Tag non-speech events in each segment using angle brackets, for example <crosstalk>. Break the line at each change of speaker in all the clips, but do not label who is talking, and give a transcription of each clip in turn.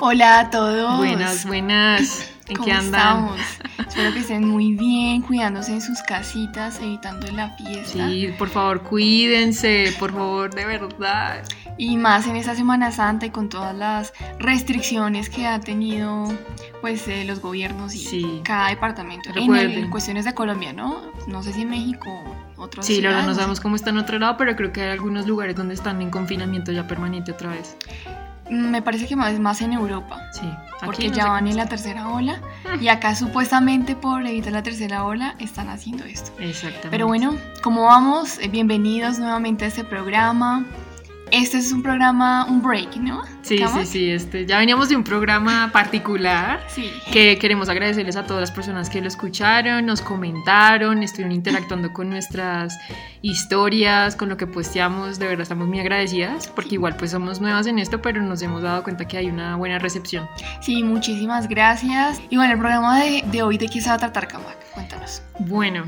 Hola a todos.
Buenas, buenas. ¿En <coughs>
¿Cómo
qué andan?
estamos? Espero que estén muy bien, cuidándose en sus casitas, evitando la fiesta.
Sí, por favor, cuídense, por favor, de verdad.
Y más en esta Semana Santa y con todas las restricciones que ha tenido pues eh, los gobiernos y
Sí.
cada departamento. En,
Recuerden.
el- en cuestiones de Colombia, ¿no? No sé si en México o otros
Sí, la verdad no sabemos cómo está en otro lado, pero creo que hay algunos lugares donde están en confinamiento ya permanente otra vez.
Me parece que más, más en Europa.
Sí, aquí
Porque
no
ya van en la tercera ola y acá supuestamente por evitar la tercera ola están haciendo esto.
Exactamente.
Pero bueno, ¿cómo vamos? Eh, Bienvenidos nuevamente a este programa. Este es un programa, un break, ¿no?
Sí, sí,
¿Estamos?
sí, este, ya veníamos de un programa particular
Sí.
que queremos agradecerles a todas las personas que lo escucharon, nos comentaron, estuvieron interactuando con nuestras historias, con lo que posteamos, de verdad estamos muy agradecidas, porque igual pues somos nuevas en esto, pero nos hemos dado cuenta que hay una buena recepción.
Sí, muchísimas gracias. Y bueno, el programa de, de hoy, ¿de qué se va a tratar, Kamak? Cuéntanos.
Bueno,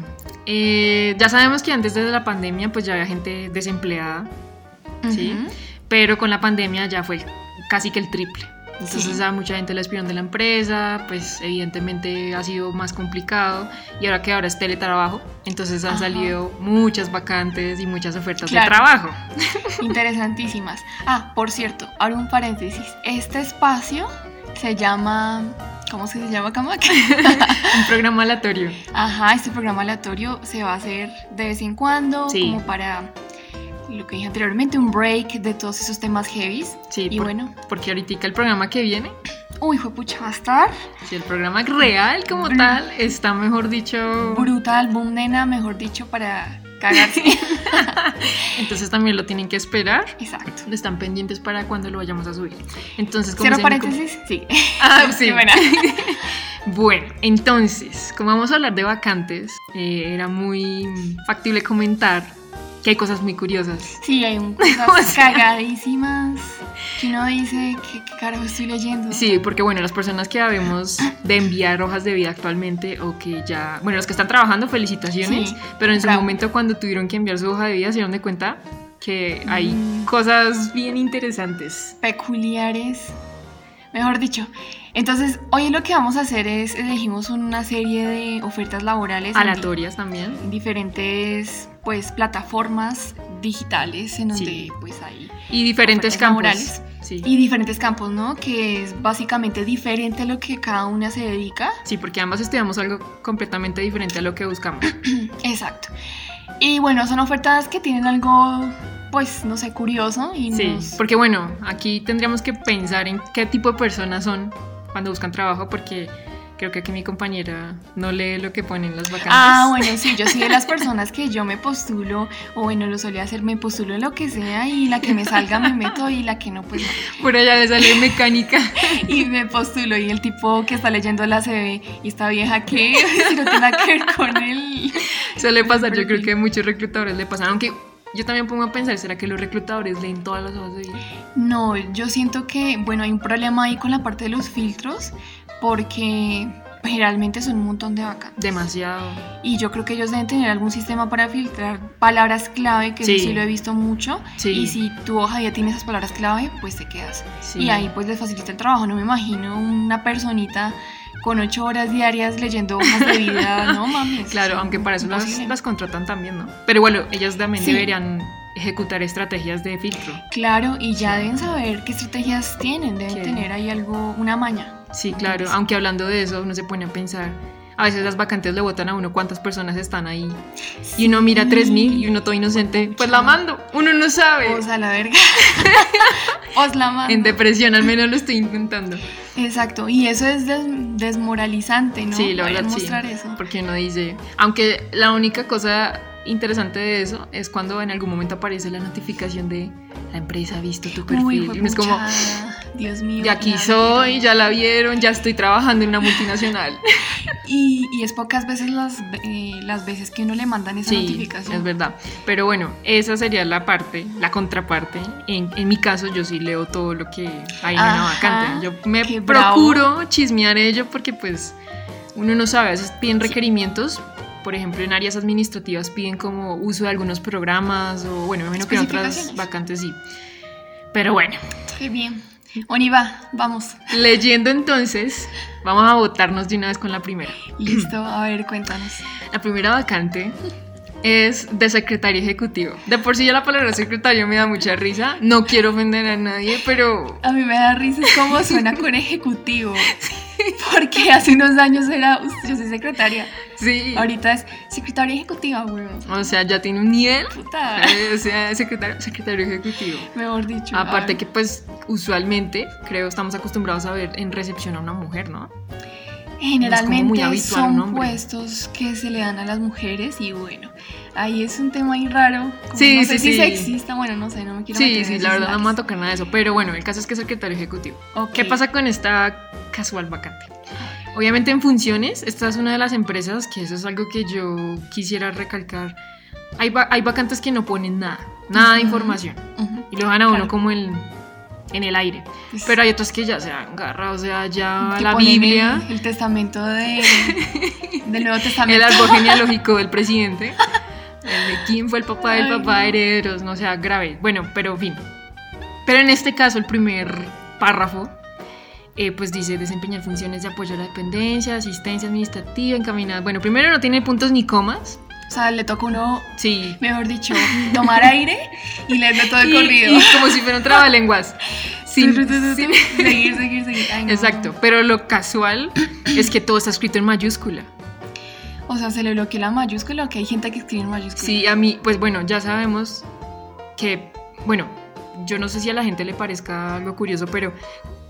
eh, ya sabemos que antes de la pandemia pues ya había gente desempleada, Sí. Pero con la pandemia ya fue casi que el triple. Entonces
Sí.
a mucha gente la despidieron de la empresa, pues evidentemente ha sido más complicado y ahora que ahora es teletrabajo, entonces han
Ajá.
salido muchas vacantes y muchas ofertas
Claro.
de trabajo. <laughs>
Interesantísimas. Ah, por cierto, abro un paréntesis. Este espacio se llama... ¿Cómo se llama, Kamak? <laughs>
Un programa aleatorio.
Ajá, este programa aleatorio se va a hacer de vez en cuando,
Sí.
como para lo que dije anteriormente, un break de todos esos temas heavies.
Sí,
Y
por-
bueno,
porque ahorita el programa que viene,
uy, fue pucha, va a estar
si el programa real como tal, está mejor dicho,
brutal, boom, nena, mejor dicho, para cagarse. <laughs>
entonces también lo tienen que esperar.
Exacto.
Están pendientes para cuando lo vayamos a subir. Entonces, como
Cierro
se-
paréntesis, sí. <laughs>
Ah, sí. <laughs>
Qué buena.
Bueno, entonces, como vamos a hablar de vacantes, eh, era muy factible comentar que hay cosas muy curiosas.
Sí, hay un, <laughs>
O
cosas
sea.
cagadísimas que uno dice, ¿qué, qué carajo estoy leyendo?
Sí, porque bueno, las personas que habemos de enviar hojas de vida actualmente o que ya, bueno, los que están trabajando, felicitaciones,
Sí,
pero en su
bravo.
momento cuando tuvieron que enviar su hoja de vida se dieron de cuenta que hay
Mm.
cosas bien interesantes.
peculiares, mejor dicho. Entonces, hoy lo que vamos a hacer es, elegimos una serie de ofertas laborales
Aleatorias también.
di- diferentes pues plataformas digitales en donde
Sí.
pues hay
Y diferentes campos.
laborales.
Sí.
y diferentes campos, ¿no? Que es básicamente diferente a lo que cada una se dedica.
Sí, porque ambas estudiamos algo completamente diferente a lo que buscamos. <clears throat>
Exacto. Y bueno, son ofertas que tienen algo pues no sé, curioso y
Sí,
nos-
porque bueno, aquí tendríamos que pensar en qué tipo de personas son cuando buscan trabajo, porque creo que aquí mi compañera no lee lo que ponen las vacantes.
Ah, <laughs> bueno, sí, yo soy de las personas que yo me postulo, o bueno, lo solía hacer, me postulo en lo que sea y la que me salga me meto y la que no, pues no.
Por allá de sale mecánica. <laughs>
Y me postulo y el tipo que está leyendo la CV y esta vieja que <laughs> si no tiene nada que ver con él.
Suele pasar, yo creo que a muchos reclutadores le pasan, aunque yo también pongo a pensar, ¿será que los reclutadores leen todas las hojas de vida?
No, yo siento que, bueno, hay un problema ahí con la parte de los filtros porque generalmente son un montón de vacantes.
Demasiado.
Y yo creo que ellos deben tener algún sistema para filtrar palabras clave, que
Sí.
eso sí lo he visto mucho.
Sí.
Y si tu hoja ya tiene esas palabras clave, pues te quedas.
Sí.
Y ahí pues les facilita el trabajo. No me imagino una personita con ocho horas diarias leyendo hojas de vida. <laughs> No mames.
Claro, aunque para eso las, contratan también, ¿no? Pero bueno, ellas también
Sí.
deberían ejecutar estrategias de filtro.
Claro, y ya deben saber qué estrategias tienen. Deben tener ahí algo, una maña.
Sí, claro, aunque hablando de eso, uno se pone a pensar, a veces las vacantes le votan a uno cuántas personas están ahí. Y uno mira 3000 y uno todo inocente, pues la mando, uno no sabe.
Os a la verga. <laughs> Os la mando.
En depresión al menos lo estoy intentando.
Exacto. Y eso es des- desmoralizante, ¿no?
Sí, la verdad sí.
eso.
Porque uno dice, aunque la única cosa interesante de eso es cuando en algún momento aparece la notificación de la empresa ha visto tu perfil.
Uy,
y es como,
Dios mío.
ya aquí soy, ya la vieron, ya estoy trabajando en una multinacional. <laughs>
Y, y es pocas veces las, eh, las veces que uno le mandan esa
Sí,
notificación.
es verdad. Pero bueno, esa sería la parte, la contraparte. En, en mi caso, yo sí leo todo lo que hay en una vacante. Yo me
qué bravo.
procuro chismear ello porque pues uno no sabe, a veces piden requerimientos. Por ejemplo, en áreas administrativas piden como uso de algunos programas o bueno, me imagino que en otras vacantes sí. Pero bueno,
Qué bien. Oniva, vamos.
leyendo entonces, vamos a votarnos de una vez con la primera.
Listo, a ver, cuéntanos.
La primera vacante es de secretario ejecutivo. De por sí ya la palabra secretario me da mucha risa. No quiero ofender a nadie, pero
A mí me da risa es cómo suena con ejecutivo. <laughs> <laughs> Porque hace unos años era, "Uf, yo soy secretaria.
sí.
Ahorita es secretaria ejecutiva, güey.
O sea, ya tiene un nivel.
Puta.
eh, O sea, secretario, secretario ejecutivo.
Mejor dicho.
Aparte que pues usualmente creo estamos acumbrados a ver en recepción a una mujer, ¿no?
Generalmente
muy habitual
son puestos que se le dan a las mujeres y bueno, ahí es un tema ahí raro. como
Sí,
no sé
sí,
si
sí.
sexista, bueno, no sé, no me quiero
Sí,
meter
sí,
en
la verdad no me va a tocar nada de eso. Pero bueno, el caso es que es secretario ejecutivo.
Ok.
¿Qué pasa con esta casual vacante? Obviamente en funciones, esta es una de las empresas que eso es algo que yo quisiera recalcar. Hay, va- hay vacantes que no ponen nada, nada de información. Y lo dejan a uno como en, en el aire.
Pues,
Pero hay otros que ya se agarra, o sea, ya la Biblia,
El, el testamento de, del Nuevo <laughs>
el
Testamento.
árbol genealógico del presidente, <laughs> el de quién fue el papá del papá de
no.
herederos, no sea grave. Bueno, pero fin. Pero en este caso, el primer párrafo, eh, pues dice desempeñar funciones de apoyo a la dependencia, asistencia administrativa, encaminada. Bueno, primero no tiene puntos ni comas.
O sea, le toca uno,
Sí.
mejor dicho, tomar aire y leerlo todo el <laughs>
Y-
corrido.
y como si fuera un trabalenguas. Sin, sin-
Seguir, seguir, seguir. Ay, no. <laughs>
Exacto, pero lo casual es que todo está escrito en mayúscula.
O sea, se le bloqueó la mayúscula que hay gente que escribe en mayúscula.
Sí, a mí, pues bueno, ya sabemos que, bueno, yo no sé si a la gente le parezca algo curioso, pero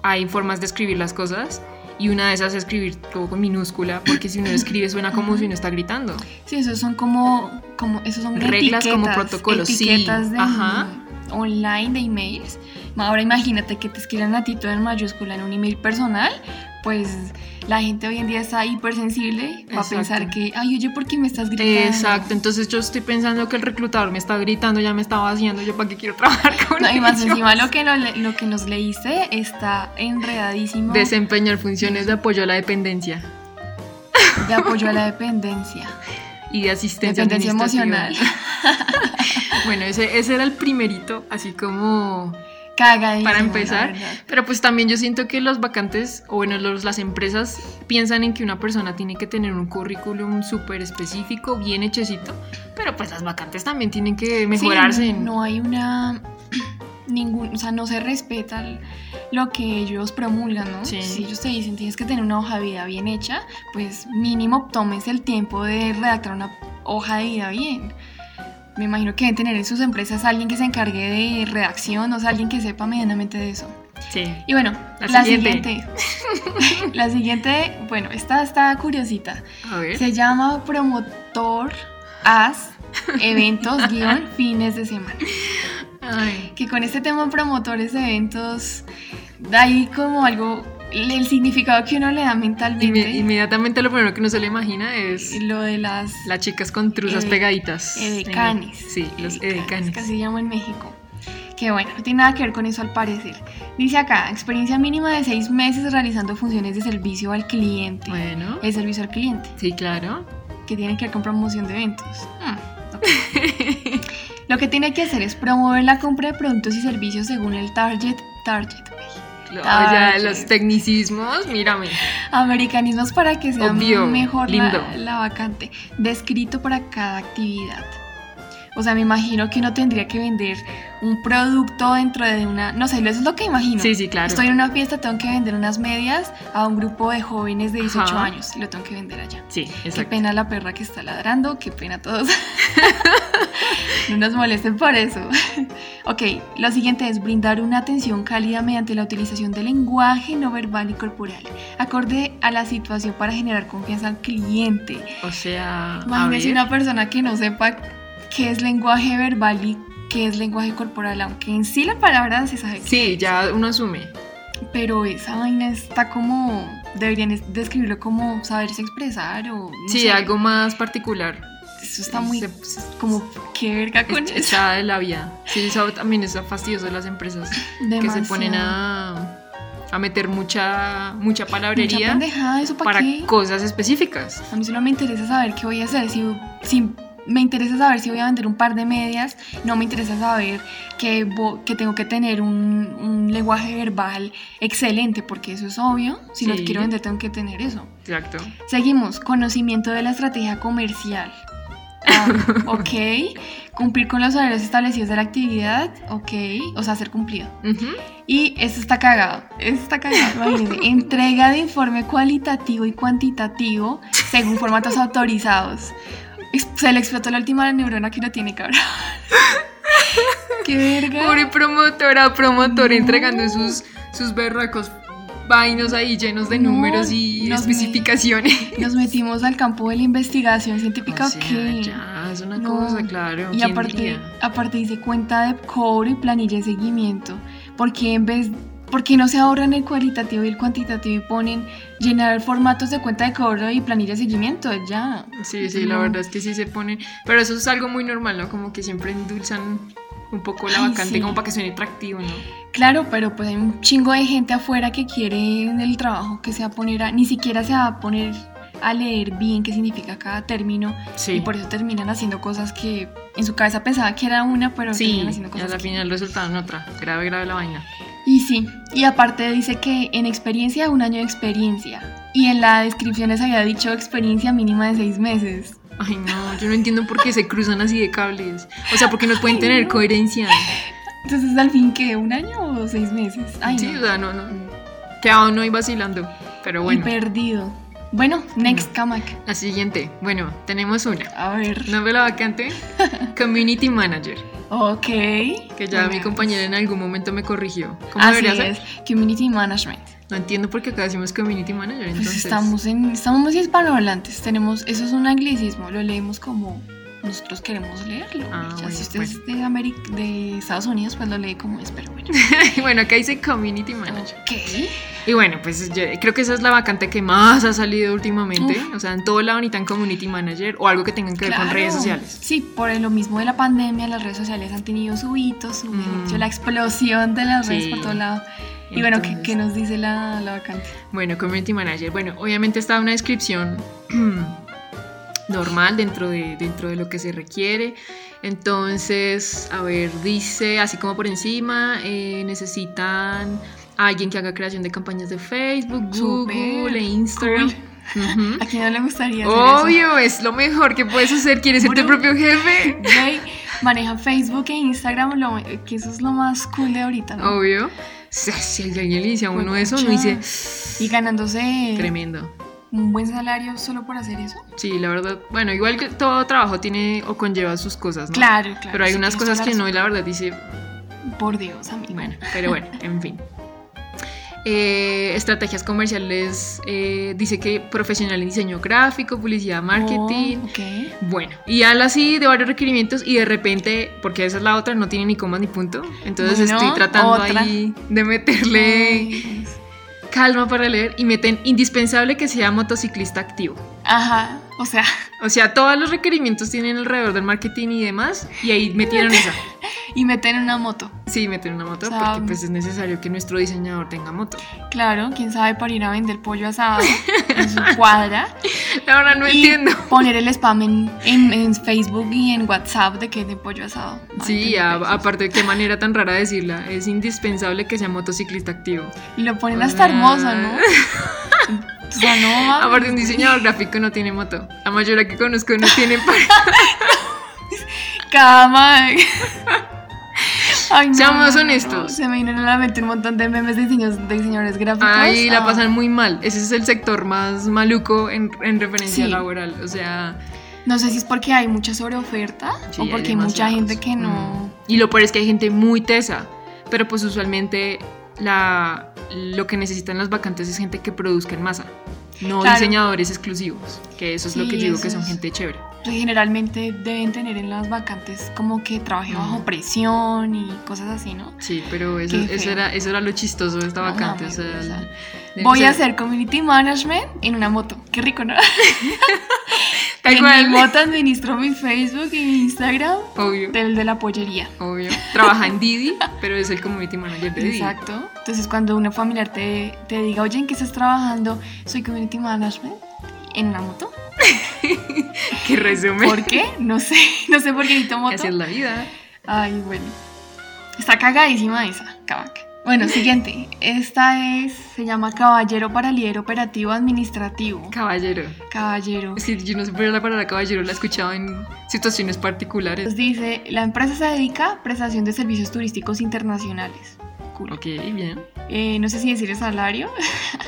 hay formas de escribir las cosas y una de esas es escribir todo con minúscula, porque si uno <coughs> escribe suena como si uno está gritando.
Sí, esos son como, como esos son
Reglas como
etiquetas,
protocolos, sí,
etiquetas de
ajá.
online de emails. Ahora imagínate que te escriban a ti todo en mayúscula en un email personal, pues la gente hoy en día está hipersensible, va a pensar que, ay, oye, ¿por qué me estás gritando?
Exacto, entonces yo estoy pensando que el reclutador me está gritando, ya me estaba haciendo, yo para qué quiero trabajar con
No, y más encima lo que, le- lo que nos leíste está enredadísimo
Desempeñar funciones de apoyo a la dependencia
de apoyo a la dependencia.
y de asistencia
Dependencia emocional. <laughs>
Bueno, ese, ese era el primerito, así como
Cagadísimo.
para empezar. Pero pues también yo siento que los vacantes, o bueno, los, las empresas piensan en que una persona tiene que tener un currículum súper específico, bien hechecito, pero pues las vacantes también tienen que mejorarse.
Sí, no hay una <clears throat> ningún, o sea, no se respeta lo que ellos promulgan, ¿no?
Sí.
Si ellos te dicen tienes que tener una hoja de vida bien hecha, pues mínimo tomes el tiempo de redactar una hoja de vida bien. Me imagino que deben tener en sus empresas alguien que se encargue de redacción, o sea, alguien que sepa medianamente de eso.
Sí.
Y bueno,
La
la,
siguiente.
siguiente. <laughs> la siguiente, bueno, esta está curiosita.
A ver.
Se llama promotor as eventos <laughs> guion fines de semana.
Ay,
Que con este tema promotores de eventos hay como algo, el significado que uno le da mentalmente.
inme- inmediatamente lo primero que uno se le imagina es
lo de las
las chicas con truzas
Ede-
pegaditas.
edecanes.
Sí, los
Edecanes,
edecanes.
Que así llaman en México. Que bueno, no tiene nada que ver con eso al parecer. Dice acá, experiencia mínima de seis meses realizando funciones de servicio al cliente.
Bueno,
El servicio al cliente.
sí, claro.
que tiene que ver con promoción de eventos. Hmm. Lo que tiene que hacer es promover la compra de productos y servicios según el target, target, güey.
Lo-
Ah,
los tecnicismos, mírame.
Americanismos para que sea
Obvio,
mejor
lindo.
la, la vacante. Descrito para cada actividad. O sea, me imagino que uno tendría que vender un producto dentro de una... No sé, eso es lo que imagino.
Sí, sí, claro.
Estoy en una fiesta, tengo que vender unas medias a un grupo de jóvenes de 18
Ajá.
años y lo tengo que vender allá.
Sí,
Qué
exacto.
pena la perra que está ladrando, qué pena todos. <laughs> no nos molesten por eso. ok, lo siguiente es brindar una atención cálida mediante la utilización del lenguaje no verbal y corporal, acorde a la situación para generar confianza al cliente.
O sea,
Imagínese una persona que no sepa qué es lenguaje verbal y qué es lenguaje corporal, aunque en sí la palabra se sabe.
Sí, ya uno asume.
Pero esa vaina está como, deberían es- describirlo como saberse expresar o... no
sí,
sé.
algo más particular.
Eso está muy
Se-
como qué verga con
es-
eso.
de la vida. Sí, eso también es fastidioso de las empresas que se
Demasiado.
ponen a, a meter mucha, mucha
Mucha
palabrería
pendejada, ¿eso para,
para
qué?
cosas específicas.
A mí solo me interesa saber qué voy a hacer. Si, si me interesa saber si voy a vender un par de medias, no me interesa saber que, que tengo que tener un, un lenguaje verbal excelente, porque eso es obvio. Si los
Sí.
quiero vender, tengo que tener eso.
Exacto.
Seguimos, conocimiento de la estrategia comercial. Ah, <laughs> ok. Cumplir con los horarios establecidos de la actividad. Ok. O sea, ser cumplido. Y esto está cagado. Esto está cagado. Imagínense. <laughs> Entrega de informe cualitativo y cuantitativo según formatos autorizados. Se le explotó la última neurona que no tiene, cabrón. Qué verga.
Pobre promotora o promotor
No.
entregando sus, sus berracos vainos ahí llenos de
No,
números y
nos me-
especificaciones.
Nos metimos al campo de la investigación científica.
O sea,
ok.
ya, es una
No.
cosa, claro.
Y
¿quién
aparte,
diría?
aparte dice cuenta de cobro y planilla de seguimiento. Porque en vez, ¿por qué no se ahorran el cualitativo y el cuantitativo y ponen llenar formatos de cuenta de cobro y planilla de seguimiento? Ya.
Sí, sí, la
No.
verdad es que sí se pone. Pero eso es algo muy normal, ¿no? Como que siempre endulzan un poco la
Ay,
vacante
sí.
como para que suene atractivo, ¿no?
Claro, pero pues hay un chingo de gente afuera que quiere en el trabajo que se va a poner a, ni siquiera se va a poner a leer bien qué significa cada término
Sí.
y por eso terminan haciendo cosas que en su cabeza pensaba que era una, pero
Sí,
terminan haciendo
y
cosas
la
que-
final resultaron otra. Grave, grave la vaina.
Y sí, y aparte dice que en experiencia un año de experiencia. Y en la descripción les había dicho experiencia mínima de seis meses.
Ay, no, yo no entiendo por qué se cruzan así de cables. O sea, porque no pueden
Ay,
tener
no.
coherencia.
Entonces, al fin, ¿qué? ¿Un año o seis meses? Ay,
sí,
no.
o sea, no, no. Quedado no y vacilando. Pero
Y
bueno,
perdido. Bueno, next, Kamak.
la siguiente. Bueno, tenemos una.
A ver.
Novela vacante. <laughs> Community Manager.
Ok.
Que ya mi compañera en algún momento me corrigió. ¿Cómo
Así
debería
es,
ser?
Community Management.
No entiendo por qué acá decimos Community Manager.
Pues
Entonces,
estamos en, estamos muy hispanohablantes. Tenemos, eso es un anglicismo, lo leemos como nosotros queremos leerlo.
Ah,
Ya,
bueno,
si usted es de, América, de Estados Unidos, pues lo lee como es, pero bueno. <laughs>
bueno, acá dice Community Manager.
Ok.
Y bueno, pues yo creo que esa es la vacante que más ha salido últimamente.
Uf.
O sea, en todo lado necesitan Community Manager o algo que tengan que ver con redes sociales.
Sí, por lo mismo de la pandemia, las redes sociales han tenido su hito, su,
Mm.
la explosión de las redes por todo lado. Y bueno, ¿qué,
Entonces,
qué nos dice la, la vacante?
Bueno, Community Manager. Bueno, obviamente está una descripción <clears throat> normal dentro de, dentro de lo que se requiere. Entonces, a ver, dice, así como por encima, eh, necesitan a alguien que haga creación de campañas de Facebook, Google e Instagram. <laughs> Ujú.
¿A quién no le gustaría hacer eso?
Obvio, es lo mejor que puedes hacer. ¿Quieres ser tu propio jefe? <laughs>
Güey, maneja Facebook e Instagram, lo- que eso es lo más cool de ahorita, ¿no?
Obvio. Si si alguien le dice a uno eso, uno
Pucha.
dice,
Y ganándose
tremendo.
Un buen salario solo por hacer eso.
Sí, la verdad. Bueno, igual que todo trabajo tiene o conlleva sus cosas, ¿no?
Claro, claro.
Pero hay
sí,
unas cosas que no, y la verdad dice.
Por Dios, amigo.
bueno, pero bueno, en fin. Eh, estrategias comerciales, eh, dice que profesional en diseño gráfico, publicidad, marketing.
Oh, ok.
Bueno, y habla así de varios requerimientos y de repente, porque esa es la otra, no tiene ni coma ni punto. Entonces
Bueno,
estoy tratando
otra.
ahí de meterle
Ay,
calma para leer y meten indispensable que sea motociclista activo.
Ajá, o sea,
O sea, todos los requerimientos tienen alrededor del marketing y demás, y ahí metieron <laughs> esa.
Y meter una moto.
Sí, meten una moto
O sea,
porque pues es necesario que nuestro diseñador tenga moto.
Claro, quién sabe para ir a vender pollo asado <laughs> en su cuadra.
La verdad no
y
entiendo.
poner el spam en, en- en Facebook y en WhatsApp de que es de pollo asado.
Sí, a- aparte de qué manera tan rara decirla, es indispensable que sea motociclista activo.
Y lo ponen hasta hermoso, ¿no? <laughs> O sea, no mames.
Aparte un diseñador gráfico no tiene moto. La mayoría que conozco no tienen <laughs> para...
Cama. Ay, no,
Seamos honestos.
Se me vienen a la mente un montón de memes de, diseños, de diseñadores gráficos.
Ahí la
Ah,
pasan muy mal. Ese es el sector más maluco en, en referencia
Sí.
laboral. O sea,
No sé si es porque hay mucha sobreoferta
Sí,
o
hay
porque hay mucha
demasiados.
gente que no.
Mm. Y lo peor es que hay gente muy tesa, pero pues usualmente la, lo que necesitan las vacantes es gente que produzca en masa, no
Claro.
diseñadores exclusivos, que eso es lo
Sí,
que yo digo que son
es.
gente chévere.
Generalmente deben tener en las vacantes como que trabaje
Mm.
bajo presión y cosas así, ¿no?
Sí, pero eso, eso, era, eso era lo chistoso de esta vacante. o sea, de-
Voy
o sea,
a hacer community management en una moto. Qué rico, ¿no? <laughs> En mi moto administro mi Facebook y mi Instagram
Obvio,
del de la pollería.
obvio. Trabaja en Didi, pero es el community manager de Didi.
Exacto. Entonces, cuando una familiar te, te diga, oye, ¿en qué estás trabajando? Soy community management en una moto. <laughs>
Qué resumen.
¿Por qué? No sé. <laughs> No sé por qué ni tomo
Así es la vida.
Ay, bueno. Está cagadísima esa. Bueno, siguiente. Esta es, se llama Caballero para Líder Operativo Administrativo.
Caballero.
Caballero.
Que yo no sé por la palabra caballero la he escuchado en situaciones particulares.
Nos dice, la empresa se dedica a prestación de servicios turísticos internacionales. Cool.
Ok, bien.
Eh, no sé si decir el salario.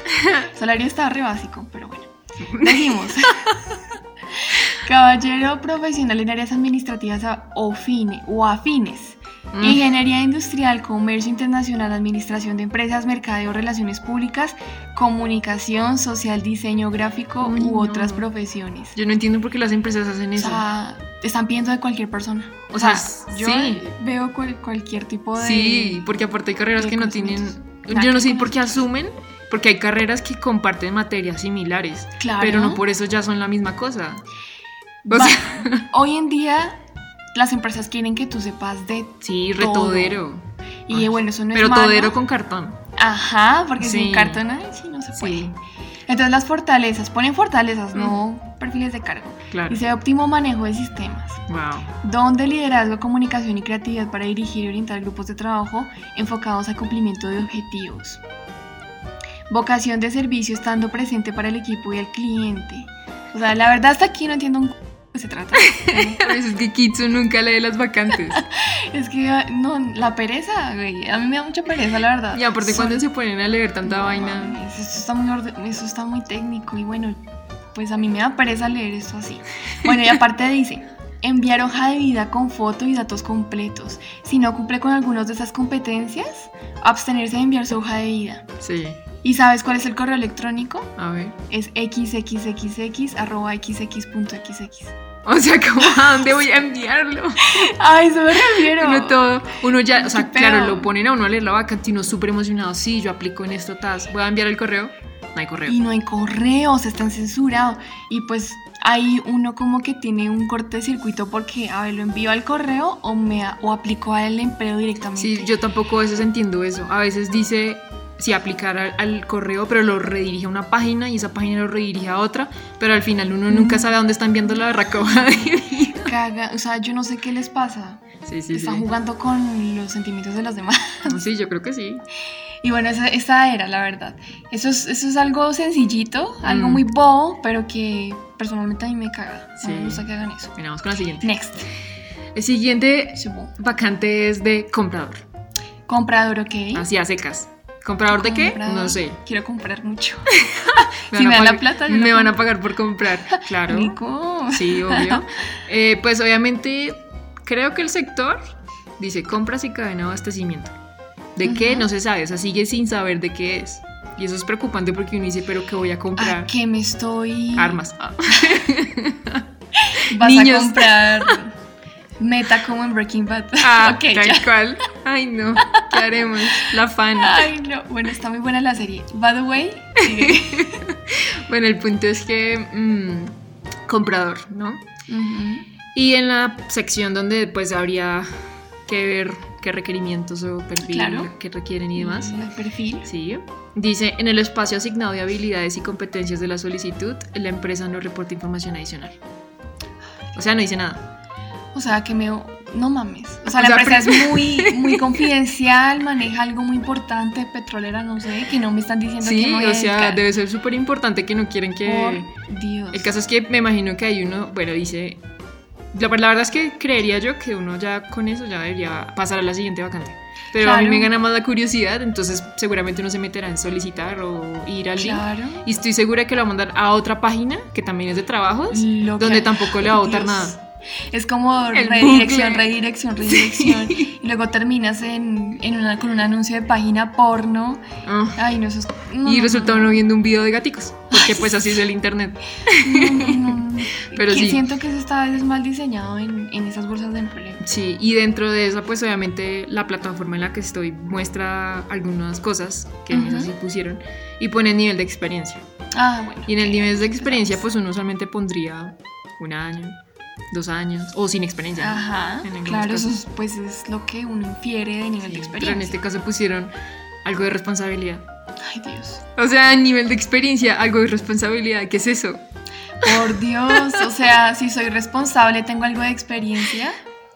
<laughs> salario está re básico, pero bueno. Decimos. <laughs> Caballero profesional en áreas administrativas o, fine, o afines.
Mm.
Ingeniería industrial, comercio internacional, administración de empresas, mercadeo, relaciones públicas, comunicación, social, diseño gráfico
Uy,
u
no.
otras profesiones.
Yo no entiendo por qué las empresas hacen
O
eso.
sea, te están pidiendo de cualquier persona.
O sea,
yo
sí.
veo cual- cualquier tipo de...
Sí, porque aparte hay carreras que no tienen. Yo no sé por qué asumen, porque hay carreras que comparten materias similares,
Claro.
pero no por eso ya son la misma cosa. O
Va-
sea, <laughs>
Hoy en día las empresas quieren que tú sepas de...
sí,
Todo.
retodero.
Y
Ay,
bueno, eso no
Pero
es malo.
todero con cartón.
Ajá, porque
Sí.
sin cartón ay, sí no se puede.
Sí,
Entonces las fortalezas, ponen fortalezas, no perfiles de cargo.
claro.
Dice óptimo manejo de sistemas.
Wow.
Don de liderazgo, comunicación y creatividad para dirigir y orientar grupos de trabajo enfocados al cumplimiento de objetivos. Vocación de servicio estando presente para el equipo y el cliente. O sea, la verdad hasta aquí no entiendo un qué se trata. <laughs>
Por eso es que Kitsu nunca lee las vacantes. <laughs>
es que ah, no, la pereza, güey. A mí me da mucha pereza, la verdad.
Y aparte, cuando se ponen a leer tanta
No
vaina.
mames, Esto está, muy orde- eso está muy técnico y bueno, pues a mí me da pereza leer esto así. Bueno, y aparte dice, enviar hoja de vida con foto y datos completos. Si no cumple con algunas de esas competencias, abstenerse de enviar su hoja de vida.
Sí,
¿Y sabes cuál es el correo electrónico?
a ver.
Es xxxx arroba xx.xx. <laughs>
O sea, ¿cómo, ¿a dónde voy a enviarlo? <laughs>
A eso me refiero.
Uno todo, uno ya, o sea, claro, lo ponen a uno a leer la vacante y uno súper emocionado. Sí, yo aplico en esto, tas. Voy a enviar el correo. No hay correo.
Y no hay correos, están censurados. Y pues hay uno como que tiene un cortocircuito porque, a ver, lo envío al correo o, me, o aplico al empleo directamente.
Sí, yo tampoco a veces entiendo eso. A veces dice si aplicar al, al correo, pero lo redirige a una página y esa página lo redirige a otra, pero al final uno nunca
Mm.
sabe a dónde está enviando la berraca hoja de.
Caga, o sea, yo no sé qué les pasa.
Sí, sí, sí.
Están jugando con los sentimientos de los demás.
Sí, yo creo que sí.
Y bueno, esa, esa era la verdad. Eso es, eso es algo sencillito, algo
Mm.
muy bobo, pero que personalmente a mí me caga. No
Sí.
me gusta que hagan eso.
Mira, vamos con la siguiente.
Next.
El siguiente vacante es de comprador.
Comprador, ok.
Así a secas. ¿Comprador de qué? No sé.
Quiero comprar mucho. <laughs>
Me
Si me
a
dan la plata, yo
Me van a pagar por comprar. Claro.
Nico.
Sí, obvio. <laughs> Eh, pues obviamente creo que el sector dice compras y cadena de abastecimiento. ¿De qué? No se sabe, o sea, sigue sin saber de qué es. Y eso es preocupante porque uno dice, pero ¿qué voy a
¿A
comprar?
qué me estoy...?
Armas. <laughs>
Vas
Niños.
a comprar meta como en Breaking Bad.
Ah, <laughs>
ok,
tal
ya.
cual. Ay, no. ¿Qué <laughs> haremos? La fan.
Ay, no. Bueno, está muy buena la serie. By the way. <laughs>
Bueno, el punto es que mm, comprador, ¿no? Y en la sección donde pues habría que ver qué requerimientos o perfil
Claro.
que requieren y demás.
El perfil.
Sí. Dice, en el espacio asignado de habilidades y competencias de la solicitud, la empresa no reporta información adicional. O sea, no dice nada.
O sea, que me... No mames. O sea,
O
la
sea,
empresa
pre-
es muy, muy <laughs> confidencial, maneja algo muy importante, petrolera, no sé, que no me están diciendo que
Sí,
voy a
o sea, debe ser súper importante que no quieren que...
Por Dios.
El caso es que me imagino que hay uno, bueno, dice... La, la verdad es que creería yo que uno ya con eso ya debería pasar a la siguiente vacante. Pero a mí me gana más la curiosidad, entonces seguramente uno se meterá en solicitar o ir al link.
Claro.
Y estoy segura que lo va a mandar a otra página que también es de trabajos,
Lo que-
donde tampoco le va a votar nada.
Es como
El
redirección,
bucle.
redirección, redirección. Y luego terminas en, en una, con un anuncio de página porno.
Ah.
Ay, no, eso es. no,
y resulta
no,
uno viendo un video de gaticos, porque pues así es el internet. <laughs> Pero
Que
sí.
Siento que eso está a veces mal diseñado en, en esas bolsas de empleo.
Sí, y dentro de eso, pues obviamente la plataforma en la que estoy muestra algunas cosas que en esa
Ujú.
sí pusieron y pone el nivel de experiencia.
Ah, bueno.
Y en el nivel de
sí,
experiencia, pues uno usualmente pondría un año, dos años o sin experiencia.
Ajá,
en
claro, eso es, pues es lo que uno infiere de nivel
Sí,
de
pero
experiencia.
en este caso pusieron algo de responsabilidad.
Ay, Dios.
O sea, en nivel de experiencia, algo de responsabilidad. ¿Qué es eso?
Por Dios, o sea, si soy responsable, tengo algo de experiencia.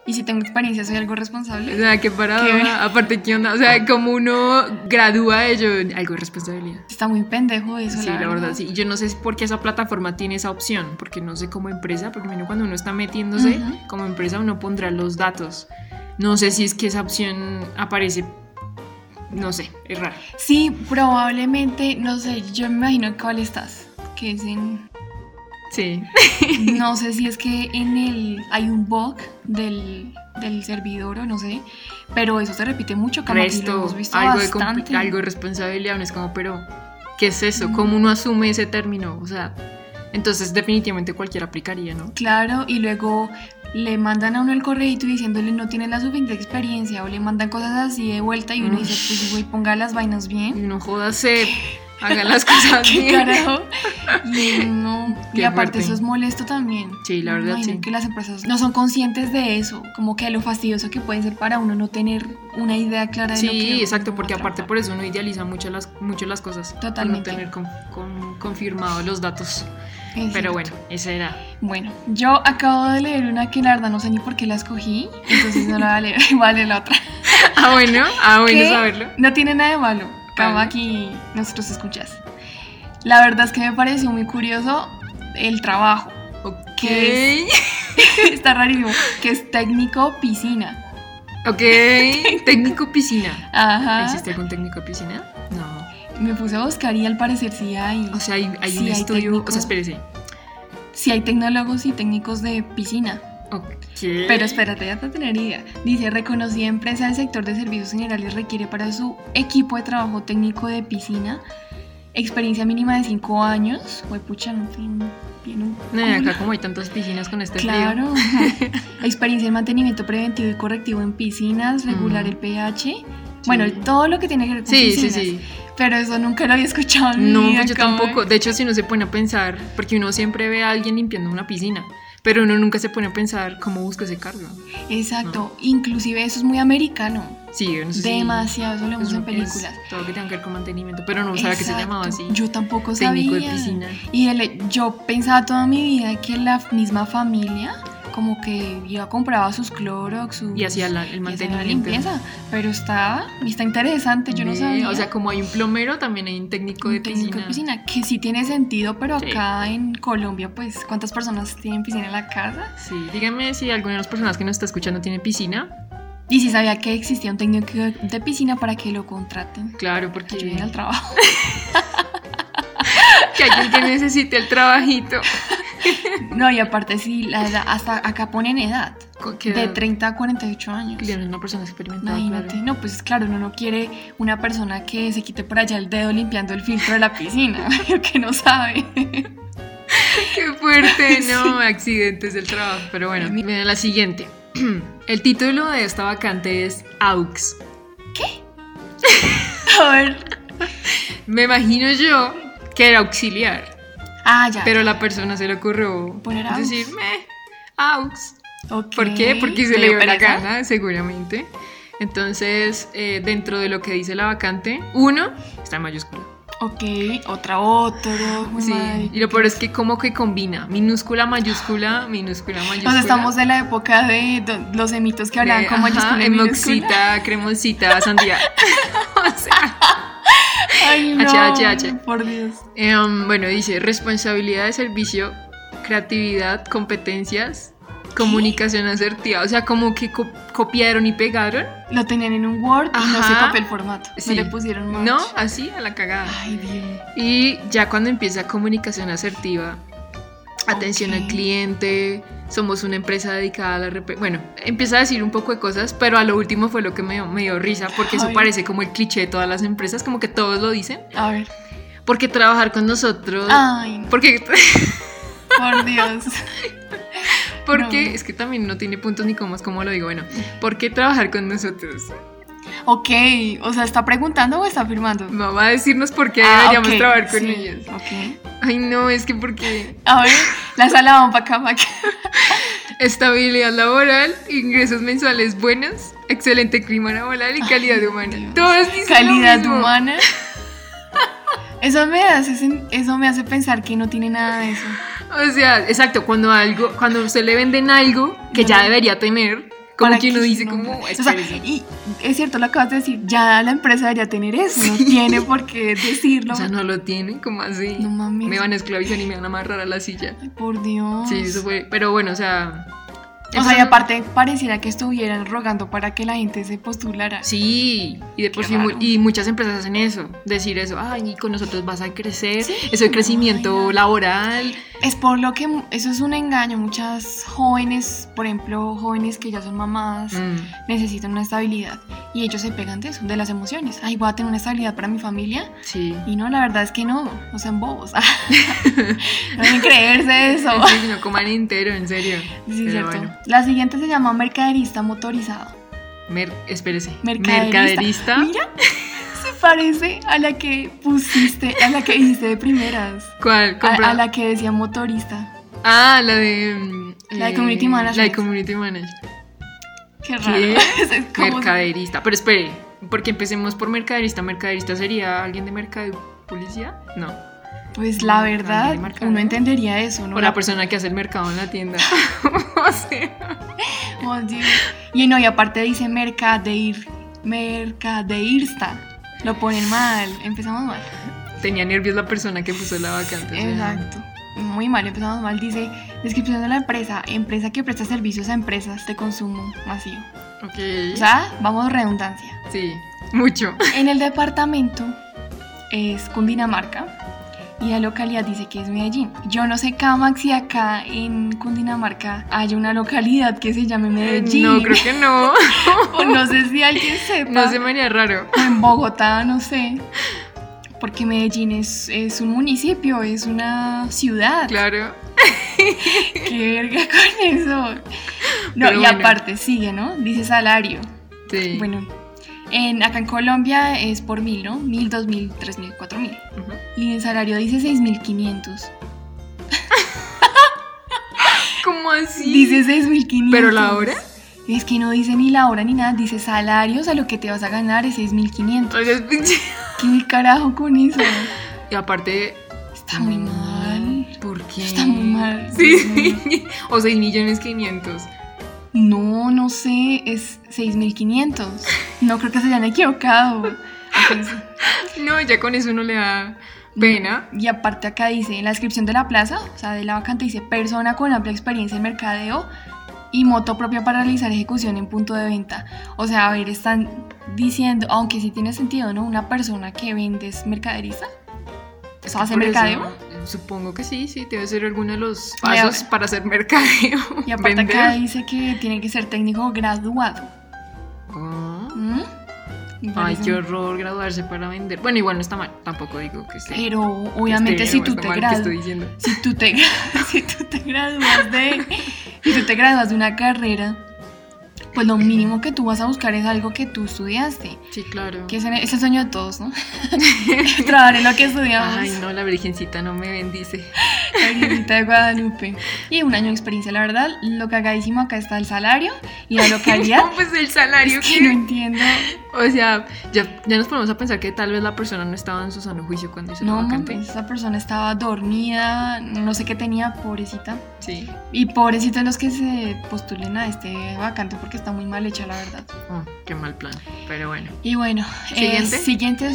Y si tengo experiencia, soy algo
O
responsable.
sea, qué paradoja. Aparte, ¿qué onda? O sea, como uno gradúa ello, algo de responsabilidad.
Está muy pendejo eso,
Sí, la verdad, sí. Y yo no sé por qué esa plataforma tiene esa opción, porque no sé como empresa, porque cuando uno está metiéndose
Ujú.
como empresa, uno pondrá los datos. No sé si es que esa opción aparece, no sé, es raro.
Sí, probablemente, no sé, yo me imagino cuál estás. Que es en.
Sí.
No sé si es que en el. Hay un bug del, del servidor o no sé. Pero eso se repite mucho, lo
Resto,
hemos visto
algo de,
bastante.
algo de responsabilidad, uno es como, pero, ¿qué es eso? ¿Cómo uno asume ese término? O sea, entonces definitivamente cualquiera aplicaría, ¿no?
Claro, y luego le mandan a uno el correíto diciéndole no tiene la suficiente experiencia o le mandan cosas así de vuelta y uno
Mm.
dice, pues güey, ponga las vainas bien.
Y no jódase, haga las cosas <laughs>
¿Qué
bien.
carajo? <laughs> Y no, y
Qué
aparte
fuerte.
eso es molesto también.
Sí, la verdad,
imagino
sí.
que las empresas no son conscientes de eso, como que lo fastidioso que puede ser para uno no tener una idea clara de lo que
Sí, exacto, porque aparte por eso uno idealiza mucho las, mucho las cosas.
Totalmente.
No tener con, con- confirmado los datos. Pero bueno, esa era.
Bueno, yo acabo de leer una que la verdad no sé ni por qué la escogí, entonces no la voy a leer, <laughs> voy a leer la otra.
Ah, bueno, ah, bueno saberlo.
No tiene nada de malo. Aquí nosotros escuchas. La verdad es que me pareció muy curioso el trabajo.
Ok.
¿Qué <laughs> Está rarísimo. Que es técnico piscina.
Ok. <laughs> Técnico piscina.
Ajá.
¿Existe algún técnico piscina? No.
Me puse a buscar y al parecer sí hay.
O sea, hay, hay
Sí,
un
hay
estudio.
técnico.
O sea, espérese.
Sí hay tecnólogos y técnicos de piscina.
Ok.
Pero espérate, ya te tener idea. Dice, reconocida empresa del sector de servicios generales requiere para su equipo de trabajo técnico de piscina experiencia mínima de 5 años. Güey, pucha, no tiene un
No, acá como hay tantas piscinas con este frío.
Claro. <laughs> experiencia en mantenimiento preventivo y correctivo en piscinas, regular el pH. Bueno,
Sí.
todo lo que tiene que ver con
Sí, sí,
piscinas.
sí.
Pero eso nunca lo había escuchado.
No, yo
¿cómo
tampoco. De hecho, si uno se pone a pensar, porque uno siempre ve a alguien limpiando una piscina, pero uno nunca se pone a pensar cómo busca ese cargo.
Exacto. Inclusive eso es muy americano.
Sí, no sé si-
Demasiado, eso lo vemos en películas.
todo lo que tenga que ver con mantenimiento, pero no sabía que se llamaba así.
Yo tampoco
técnico
sabía.
de piscina.
Y el- yo pensaba toda mi vida que la misma familia como que iba compraba sus Clorox, sus,
Y hacía la- el
hacía la
mantenimiento.
limpieza, pero está, está interesante, yo no sabía.
O sea, como hay un plomero, también hay un técnico de
Un técnico
piscina.
de piscina, que sí tiene sentido, pero
Sí.
acá en Colombia, pues, ¿cuántas personas tienen piscina en la casa?
Sí, díganme si alguna de las personas que nos está escuchando tiene piscina.
Y si sabía que existía un técnico de piscina para que lo contraten,
Claro,
que
porque
ayuden al trabajo. <laughs>
que alguien que necesite el trabajito.
No, y aparte sí, la edad, hasta acá ponen edad, de 30 a 48 años.
Claro, una persona experimentada.
Imagínate,
claro.
no, pues claro, uno no quiere una persona que se quite por allá el dedo limpiando el filtro de la piscina, <laughs> que no sabe.
Qué fuerte, <laughs> no, accidentes del trabajo. Pero bueno, mira la siguiente. <clears throat> El título de esta vacante es AUX.
A ver. <laughs>
Me imagino yo que era auxiliar,
Ah, ya.
pero la persona se le ocurrió
Poner AUX.
decir, meh, AUX. ¿Por qué? Porque se
¿Le dio
la gana, seguramente. Entonces, eh, dentro de lo que dice la vacante, uno está en mayúscula.
Ok, otra, otro.
Sí, y lo peor es que como que combina minúscula, mayúscula, minúscula, mayúscula.
Nos estamos en la época de los emitos que hablaban
De,
con mayúscula
ajá,
y minúscula.
emoxita, cremosita, sandía. <laughs> <laughs> o sea,
Ay, no.
HHH.
Por Dios.
em, bueno, dice responsabilidad de servicio, creatividad, competencias, comunicación asertiva. O sea, como que co- copiaron y pegaron,
Lo tenían en un Word y no se copió el formato.
Sí.
No le pusieron match.
¿no? Así a la cagada.
Ay, Dios.
Y ya cuando empieza comunicación asertiva, atención al cliente, somos una empresa dedicada a la... Bueno, empieza a decir un poco de cosas, pero a lo último fue lo que me dio, me dio risa, porque eso parece como el cliché de todas las empresas, como que todos lo dicen.
A ver.
Porque trabajar con nosotros...
Ay, no.
Porque, <laughs>
por Dios.
porque
No.
es que también no tiene puntos ni comas, como lo digo. Bueno, ¿por qué trabajar con nosotros?
Ok, o sea, ¿está preguntando o está afirmando?
No va a decirnos por qué
Ah,
deberíamos trabajar con
sí,
ellos.
Ok.
Ay, no, es que porque
A ver, la sala vamos para acá, para acá. <laughs>
estabilidad laboral, ingresos mensuales buenos, excelente clima laboral y calidad humana.
Dios.
Todos dicen lo
Calidad
mismo.
humana. Eso me hace, eso me hace pensar que no tiene nada de eso.
O sea, exacto, cuando algo, cuando usted le venden algo que ya debería tener, como
¿Para
que uno dice como,
o sea, y es cierto lo acabas de decir, ya la empresa debería tener eso, no tiene por qué decirlo. <laughs>
O sea, no lo tienen, como así?
No mames.
Me van a esclavizar y me van a amarrar a la silla.
Ay, por Dios.
Sí, eso fue. Pero bueno, o sea.
O sea, y aparte pareciera que estuvieran rogando para que la gente se postulara.
Sí, y de por sí, mu- y muchas empresas hacen eso, decir eso, ay, y con nosotros vas a crecer,
Sí,
eso
no,
crecimiento laboral,
Es por lo que eso es un engaño. Muchas jóvenes, por ejemplo, jóvenes que ya son mamás,
Mm,
necesitan una estabilidad. Y ellos se pegan de eso, de las emociones. Ay, voy a tener una estabilidad para mi familia.
sí.
Y no, la verdad es que no, no sean bobos. <laughs> <laughs> no deben creerse eso.
Sí, no coman entero, en serio.
Sí,
Pero
cierto.
bueno.
La siguiente se llama mercaderista motorizado.
Mer- espérese.
Mercaderista.
Mercaderista.
Mira, <laughs> se parece a la que pusiste, a la que dijiste de primeras.
¿Cuál?
A, la que decía motorista.
Ah, la de. mm,
La de Community Management.
La de Community Manager.
Qué raro.
¿Qué? <laughs>
Es como-
Mercaderista. Pero espere, porque empecemos por mercaderista. ¿Mercaderista sería alguien de mercado policía? No.
Pues la verdad, uno entendería eso, ¿no?
O la persona que hace el mercado en la tienda. <laughs> <laughs> o sea.
Oh, Dios. Y no, y aparte dice mercadeir, mercadeirsta. Lo ponen mal, empezamos mal.
Tenía nervios la persona que puso la vacante. o sea,
Exacto. Muy mal, empezamos mal. Dice, descripción de la empresa, empresa que presta servicios a empresas de consumo masivo.
Ok.
O sea, vamos redundancia.
sí, mucho.
En el departamento es Cundinamarca y la localidad dice que es Medellín. Yo no sé, Camax, si acá en Cundinamarca hay una localidad que se llame Medellín.
No, creo que no. <laughs>
O no sé si alguien sepa.
No se me haría raro.
O en Bogotá, no sé. Porque Medellín es, es un municipio, es una ciudad.
Claro. <laughs>
Qué verga con eso. No,
Pero
y
bueno.
aparte sigue, ¿no? Dice salario.
Sí.
Bueno, en, acá en Colombia es por mil, ¿no? Mil, dos mil, tres mil, cuatro mil. Y el salario dice seis mil quinientos. <laughs>
¿Cómo así?
Dice seis mil quinientos.
¿Pero la hora?
Es que no dice ni la hora ni nada, dice salarios a lo que te vas a ganar es seis mil quinientos.
O sea, es pinche-
¿Qué carajo con eso?
Y aparte.
Está muy mal.
¿Por qué?
Está muy mal.
Sí. <laughs> o 6 millones 500.
No, no sé, es 6.500. No creo que se hayan equivocado. Entonces, <laughs>
No, ya con eso uno le da pena.
Y aparte acá dice, en la descripción de la plaza, o sea, de la vacante dice, persona con amplia experiencia en mercadeo y moto propia para realizar ejecución en punto de venta. O sea, a ver, están diciendo, aunque sí tiene sentido, ¿no? Una persona que vende es mercaderista. O sea, hace
Por eso,
mercadeo.
supongo que sí, sí, debe ser alguno de los pasos para hacer mercadeo.
Y aparte
Vender.
acá dice que tiene que ser técnico graduado.
Ah.
¿Mm? Me
Ay, qué horror graduarse para vender. Bueno, igual no está mal, tampoco digo que esté.
Pero
que
obviamente
esté
si tú te
mal estoy diciendo.
si tú te, <laughs> si tú te gradúas de si tú te gradúas de una carrera pues lo mínimo que tú vas a buscar es algo que tú estudiaste.
Sí, claro.
que es, el- es el sueño de todos no <laughs> trabajar en lo que estudiamos.
Ay, no, la virgencita no me bendice.
la Virgencita de Guadalupe. Y un año de experiencia la verdad lo cagadísimo acá está el salario y la <laughs> localidad.
No, pues el salario
es que
que-
no entiendo
O sea, ya, ya nos ponemos a pensar que tal vez la persona no estaba en su sano juicio cuando hizo
no
la vacante.
mames, esa persona estaba dormida no sé qué tenía pobrecita
Sí.
y pobrecitos los que se postulen a este vacante porque está muy mal hecha la verdad
Oh, qué mal plan. Pero bueno.
Y bueno,
¿Siguiente?
eh, siguiente.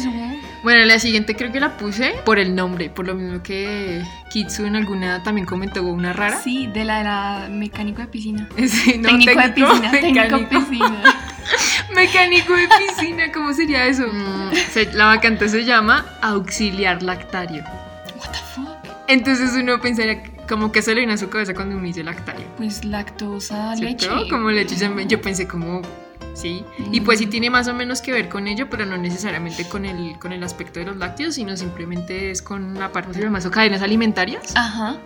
Bueno, la siguiente creo que la puse por el nombre, por lo mismo que Kitsu en alguna también comentó una rara.
Sí, de la, de la mecánico de piscina. <laughs>
Sí, no,
técnico, de
técnico,
piscina, técnico de
mecánico.
piscina. <laughs>
Mecánico de piscina, ¿cómo sería eso? Mm, se- la vacante se llama auxiliar lactario.
What the fuck?
Entonces uno pensaría como que se le viene a su cabeza cuando uno dice lactario.
Pues lactosa, leche.
¿Cierto? Como leche. Yo pensé como, sí. Y pues sí tiene más o menos que ver con ello, pero no necesariamente con el, con el aspecto de los lácteos, sino simplemente es con la parte de más o cadenas alimentarias.
Ajá.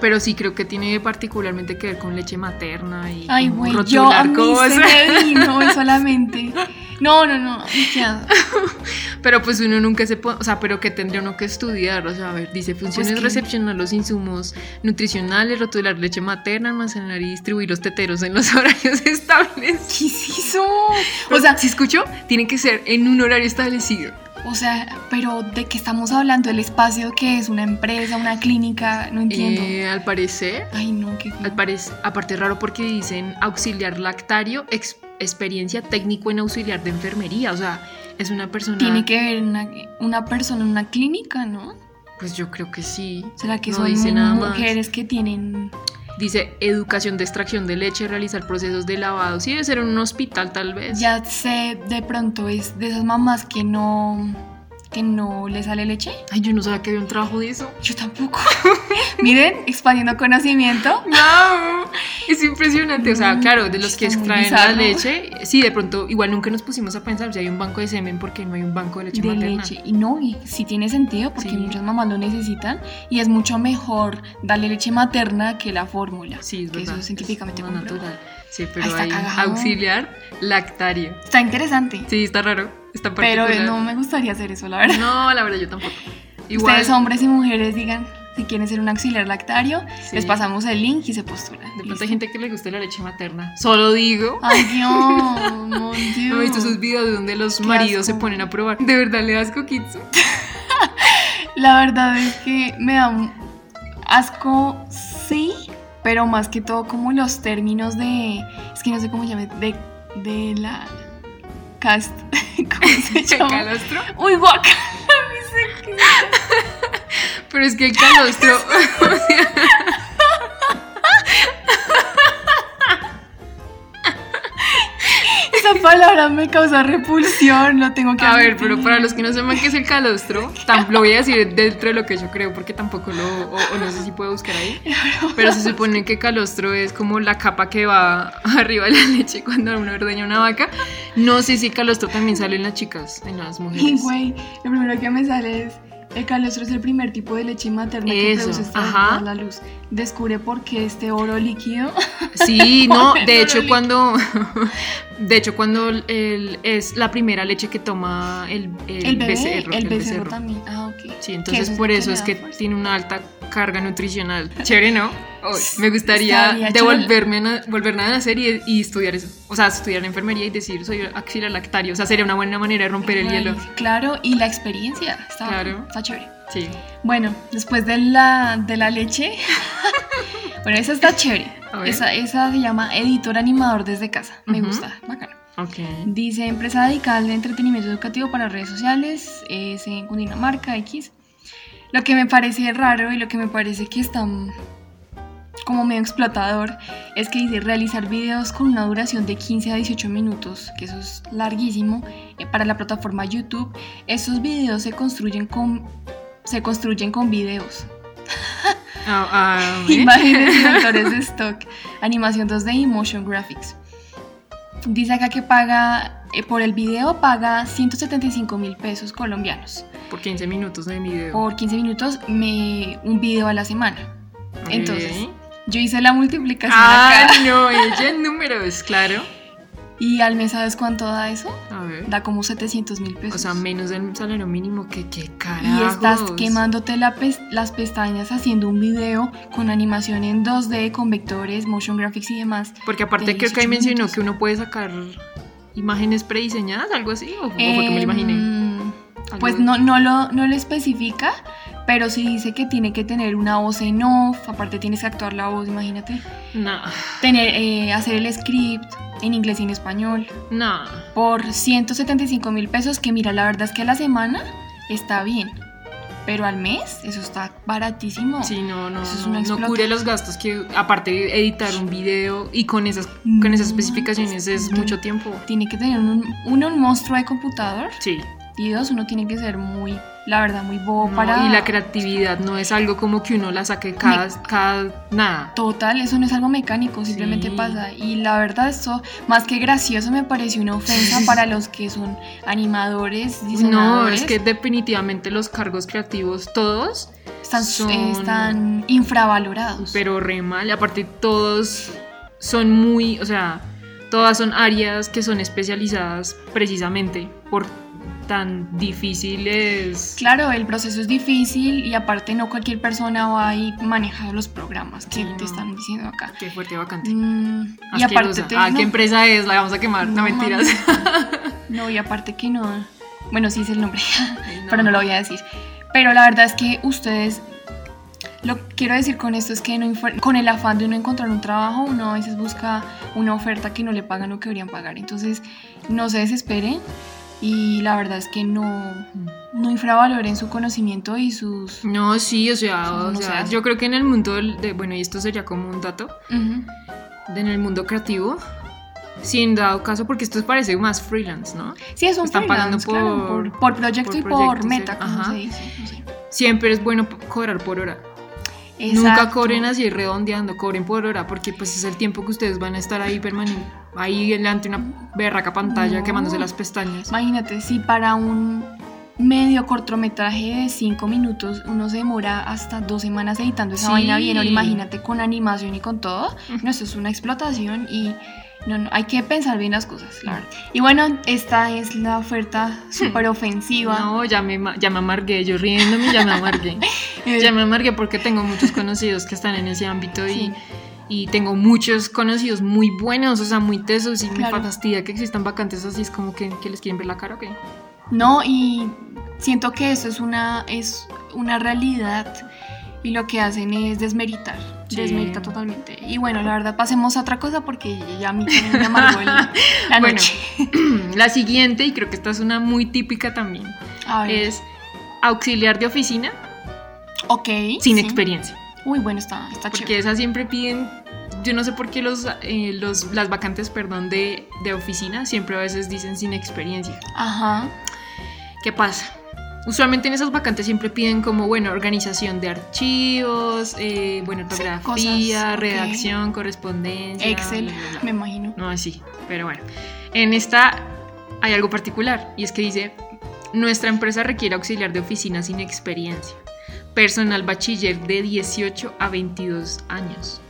Pero sí creo que tiene particularmente que ver con leche materna y
Ay, güey, yo a mí
cosas.
se me <laughs> vino solamente. No, no, no.
Pero pues uno nunca se puede, o sea, pero que tendría uno que estudiar, o sea, a ver, dice funciones
Pues
recepcionar los insumos nutricionales, rotular leche materna, almacenar y distribuir los teteros en los <laughs> horarios establecidos.
¿Qué es eso?
O sea, si escuchó, tiene que ser en un horario establecido.
O sea, pero ¿de qué estamos hablando? ¿El espacio que es una empresa, una clínica? No entiendo.
Eh, al parecer,
Ay, no, qué
al parec- aparte es raro porque dicen auxiliar lactario, ex- experiencia técnico en auxiliar de enfermería. O sea, es una persona.
Tiene que ver una, una persona en una clínica, ¿no?
Pues yo creo que sí. No
¿Será que son
dice nada más.
mujeres que tienen...
Dice educación de extracción de leche, realizar procesos de lavado. Sí, debe ser en un hospital tal vez.
Ya sé, de pronto es de esas mamás que no... que no le sale leche.
Ay, yo no sabía que había un trabajo de eso.
Yo tampoco. <laughs> Miren, expandiendo conocimiento. <laughs>
No, es impresionante. O sea,
Mm,
claro, de los que
está
extraen la leche, sí, de pronto, igual nunca nos pusimos a pensar si hay un banco de semen porque no hay un banco de leche
de
materna.
leche. Y no, y sí tiene sentido porque
Sí.
muchas mamás lo necesitan y es mucho mejor darle leche materna que la fórmula.
Sí, es
que
verdad.
eso es científicamente comprobado.
natural. Sí, pero hay
cagado.
auxiliar lactario.
Está interesante.
Sí, está raro. Está
pero no me gustaría hacer eso, la verdad.
No, la verdad, yo tampoco. Igual.
Ustedes, hombres y mujeres, digan si quieren ser un auxiliar lactario,
Sí.
les pasamos el link y se postulan.
De pronto hay gente que le gusta la leche materna. Solo digo.
Ay, <laughs> Dios, mon Dieu.
¿No he visto esos videos donde los maridos se ponen a probar? ¿De verdad le das coquitsu? <laughs>
La verdad es que me da un asco, sí, pero más que todo como los términos de, es que no sé cómo se llama, de, de la cast, <laughs> ¿cómo se llama?
calostro?
Uy, guaca. <laughs>
Pero es que el calostro. <laughs>
Esa palabra me causa repulsión, lo tengo que
a ver,
admitir.
pero para los que no sepan qué es el calostro, tam- lo voy a decir dentro de lo que yo creo, porque tampoco lo. O, o no sé si puedo buscar ahí. Pero se supone que calostro es como la capa que va arriba de la leche cuando uno ordeña una vaca. No sé si calostro también sale en las chicas, en las mujeres.
güey, lo primero que me sale es el calostro es el primer tipo de leche materna que
Eso,
produce esta la luz. Descubre por qué este oro líquido.
Sí, <laughs> no, de hecho cuando <laughs> de hecho cuando el, es la primera leche que toma el, el,
El bebé,
becerro,
el, becerro
becerro.
también. Ah, ok.
Sí, entonces
es
por eso es que
fuerza.
tiene una alta carga nutricional. Chévere, ¿no? Me gustaría devolverme a, volverme a nacer y, y estudiar eso. O sea, estudiar enfermería y decir soy auxiliar lactario. O sea, sería una buena manera de romper el hielo.
Claro, y la experiencia. Está,
Claro.
está chévere.
Sí.
Bueno, después de la, de la leche. <laughs> bueno, esa está chévere. Esa, esa se llama editor animador desde casa. Me gusta, bacano.
Ok.
Dice empresa dedicada al entretenimiento educativo para redes sociales, es en Cundinamarca X. Lo que me parece raro y lo que me parece que está mm, como medio explotador es que dice realizar videos con una duración de 15 a 18 minutos, que eso es larguísimo, eh, para la plataforma YouTube. Esos videos se construyen con, se construyen con videos.
¿eh?
Imágenes y <laughs> vectores de stock, animación 2D y motion graphics. Dice acá que paga, eh, por el video paga 175 mil pesos colombianos.
Por 15 minutos de video.
Por 15 minutos, me, un video a la semana.
Ok.
Entonces, yo hice la multiplicación
Ah,
acá.
no, ella <laughs> en números, claro.
Y al mes, ¿sabes cuánto da eso?
A ver.
Da como 700 mil pesos.
O sea, menos del salario mínimo que qué
y
carajos.
estás quemándote la las pestañas haciendo un video con animación en 2D, con vectores, motion graphics y demás.
Porque aparte creo que ahí
18
mencionó
minutos.
que uno puede sacar imágenes prediseñadas, algo así, o, o fue que me lo imaginé.
Em,
Algo-
Pues no, no, lo, no lo especifica, pero sí dice que tiene que tener una voz en off, aparte tienes que actuar la voz, imagínate.
No,
Tener, eh, hacer el script en inglés y en español
no.
por 175 mil pesos, que mira, la verdad es que a la semana está bien, pero al mes eso está baratísimo.
Sí, no, no,
Eso es una
no cubre los gastos que aparte de editar un video y con esas con esas especificaciones es mucho tiempo.
Tiene que tener un, uno, un monstruo de computador
Sí.
Uno tiene que ser muy, la verdad, muy bobo
no,
para...
Y la creatividad no es algo como que uno la saque cada, cada nada.
Total, eso no es algo mecánico, simplemente
Sí.
pasa. Y la verdad, eso, más que gracioso, me pareció una ofensa <laughs> para los que son animadores,
No, es que definitivamente los cargos creativos todos,
están,
son-
eh, están infravalorados.
pero re mal. Y aparte todos son muy, o sea, todas son áreas que son especializadas precisamente por tan difíciles.
Claro, el proceso es difícil y aparte no cualquier persona va y maneja los programas que
Sí,
te
no.
están diciendo acá.
Qué fuerte vacante.
Mm, y aparte te,
Ah,
no,
¿qué empresa es? La vamos a quemar. No,
No,
mentiras. <laughs>
no, y aparte que no, Bueno, sí es el nombre, pero no lo voy a decir. Pero la verdad es que ustedes, lo que quiero decir con esto es que no con el afán de uno encontrar un trabajo, uno a veces busca una oferta que no le pagan lo que deberían pagar. Entonces, no se desesperen y la verdad es que no, no infravaloren su conocimiento y sus...
No, sí, o sea, o
se
sea, yo creo que en el mundo de, bueno, y esto sería como un dato, de en el mundo creativo, sin dado caso, porque esto parece más freelance, ¿no?
Sí, es un
Están pagando
freelance, claro,
por-
por, por proyecto
por
y por meta,
sí.
como
Ajá.
se dice. No sé.
Siempre es bueno cobrar por hora. Nunca cobren así redondeando, cobren por hora, porque pues es el tiempo que ustedes van a estar ahí permanente, ahí delante de una berraca pantalla
No.
quemándose las pestañas.
Imagínate, si para un medio cortometraje de 5 minutos uno se demora hasta dos semanas editando esa
Sí.
vaina bien, ahora imagínate con animación y con todo. No, esto es una explotación y no, no, hay que pensar bien las cosas, la verdad. Y bueno, esta es la oferta súper ofensiva.
No, ya me, ya me amargué, yo riéndome ya me amargué. <laughs> <laughs> Ya me amargué porque tengo muchos conocidos que están en ese ámbito
Sí.
y, y tengo muchos conocidos muy buenos, o sea, muy tesos y
Claro.
me fastidia que existan vacantes así, es como que, que les quieren ver la cara, ¿ok?
No, y siento que eso es una, es una realidad y lo que hacen es desmeritar,
Sí.
desmeritar totalmente. Y bueno, la verdad, pasemos a otra cosa porque ya a mí también me amargó el- <laughs> la
Bueno.
noche. <clears throat>
La siguiente, y creo que esta es una muy típica también, es auxiliar de oficina
ok.
sin
sí.
experiencia.
Uy, bueno, está, está
Porque
chévere.
esas siempre piden, yo no sé por qué los, eh, los, las vacantes, perdón, de, de oficina siempre a veces dicen sin experiencia.
Ajá.
¿Qué pasa? Usualmente en esas vacantes siempre piden como, bueno, organización de archivos, eh, bueno, ortografía,
cosas,
redacción, correspondencia.
Excel,
bla, bla, bla.
me imagino.
No, así, pero bueno. En esta hay algo particular y es que dice, nuestra empresa requiere auxiliar de oficina sin experiencia. Personal bachiller de 18 a 22 años.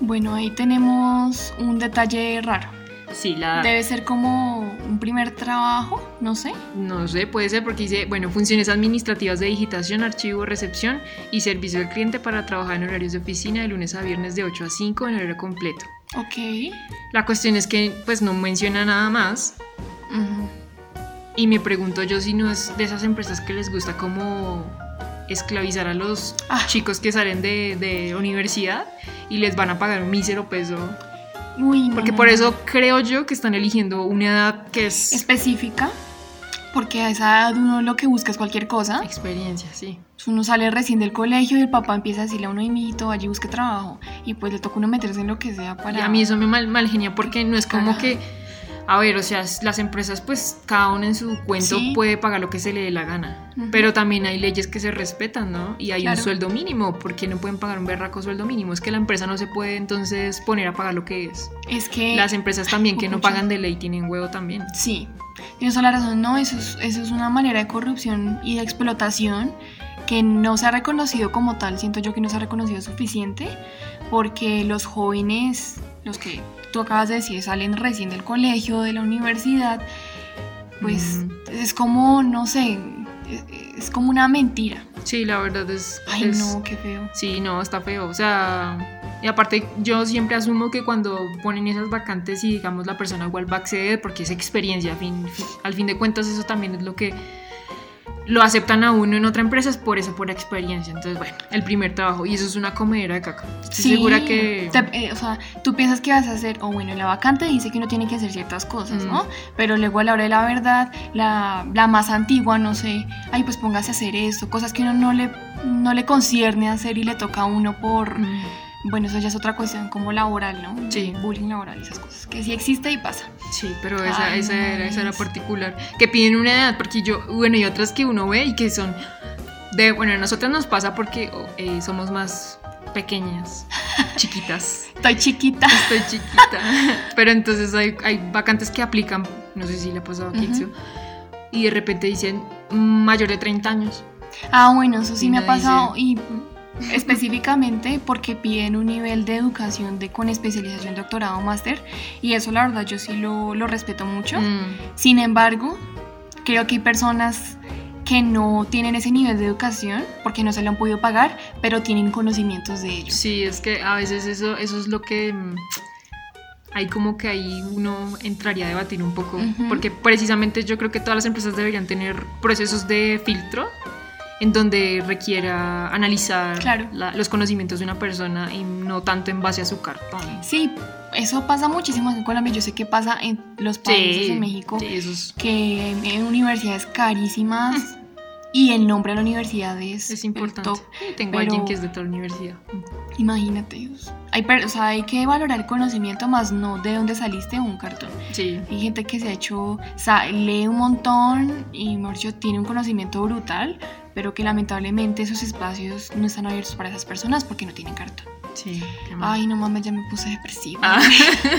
Bueno, ahí tenemos un detalle raro.
Sí, la...
Debe ser como un primer trabajo, no sé.
No sé, puede ser porque dice, bueno, funciones administrativas de digitación, archivo, recepción y servicio al cliente para trabajar en horarios de oficina de lunes a viernes de 8 a 5 en horario completo.
Ok.
La cuestión es que pues no menciona nada más y me pregunto yo si no es de esas empresas que les gusta como esclavizar a los
Ah.
chicos que salen de, de universidad y les van a pagar un mísero peso.
Uy,
Porque
no,
por eso creo yo que están eligiendo una edad que es
específica, porque a esa edad uno lo que busca es cualquier cosa.
experiencia, sí.
Uno sale recién del colegio y el papá empieza a decirle a uno, mijito, allí busque trabajo. Y pues le toca uno meterse en lo que sea para...
Y a mí eso me mal, malgenia porque no es como
Carajo.
que, a ver, o sea, las empresas pues cada uno en su cuento
Sí.
puede pagar lo que se le dé la gana, pero también hay leyes que se respetan, ¿no? Y hay un sueldo mínimo, porque no pueden pagar un berraco sueldo mínimo, es que la empresa no se puede entonces poner a pagar lo que es.
Es que...
Las empresas también que no pagan de ley tienen huevo también.
Sí, tienes toda la razón. No, eso es, eso es una manera de corrupción y de explotación que no se ha reconocido como tal. Siento yo que no se ha reconocido suficiente porque los jóvenes, los que tú acabas de decir, salen recién del colegio, de la universidad, pues es como, no sé, es, es como una mentira.
Sí, la verdad es...
Ay,
es-
no, qué feo.
Sí, no, está feo. O sea, y aparte yo siempre asumo que cuando ponen esas vacantes y digamos la persona igual va a acceder porque es experiencia, fin- al fin de cuentas eso también es lo que lo aceptan a uno en otra empresa, es por eso, por experiencia. Entonces, bueno, el primer trabajo y eso es una comedera de caca. Estoy
Sí,
segura que...
te- eh, o sea, tú piensas que vas a hacer, o bueno, la vacante dice que uno tiene que hacer ciertas cosas,
Mm.
¿no? Pero luego a la hora de la verdad, la, la más antigua, no sé, ay, pues póngase a hacer esto, cosas que uno no le, no le concierne hacer y le toca a uno por,
Mm,
bueno, eso ya es otra cuestión como laboral, ¿no?
Sí.
Bullying laboral, esas cosas, que sí existe y pasa.
Sí, pero esa,
Ay,
esa, era, esa era particular. Que piden una edad, porque yo, bueno, y otras que uno ve y que son de, bueno, a nosotras nos pasa porque oh, eh, somos más pequeñas, <laughs> chiquitas.
Estoy chiquita.
Estoy chiquita. Pero entonces hay, hay vacantes que aplican, no sé si le ha pasado a. Kitsu, y de repente dicen mayor de 30 años.
Ah, bueno, eso sí me ha
dice-
pasado y específicamente porque piden un nivel de educación de con especialización, doctorado, máster y eso la verdad yo sí lo, lo respeto mucho.
Mm,
Sin embargo, creo que hay personas que no tienen ese nivel de educación porque no se lo han podido pagar, pero tienen conocimientos de ello.
Sí, es que a veces eso, eso es lo que... mm, ahí como que ahí uno entraría a debatir un poco,
Ujú.
porque precisamente yo creo que todas las empresas deberían tener procesos de filtro en donde requiera analizar
Claro.
la- los conocimientos de una persona y no tanto en base a su cartón.
Sí, eso pasa muchísimo en Colombia. Yo sé que pasa en los países de México.
sí, es,
que en, en universidades carísimas y el nombre de la universidad es,
es importante.
top.
Tengo
pero-
alguien que es de tal universidad.
Imagínate. Hay, o sea, hay que valorar el conocimiento más no de dónde saliste o un cartón.
Sí,
Hay gente que se ha hecho, sa- lee un montón y mejor dicho, tiene un conocimiento brutal, pero que lamentablemente esos espacios no están abiertos para esas personas porque no tienen cartón.
sí.
Ay, no mames, ya me puse depresiva.
Ah.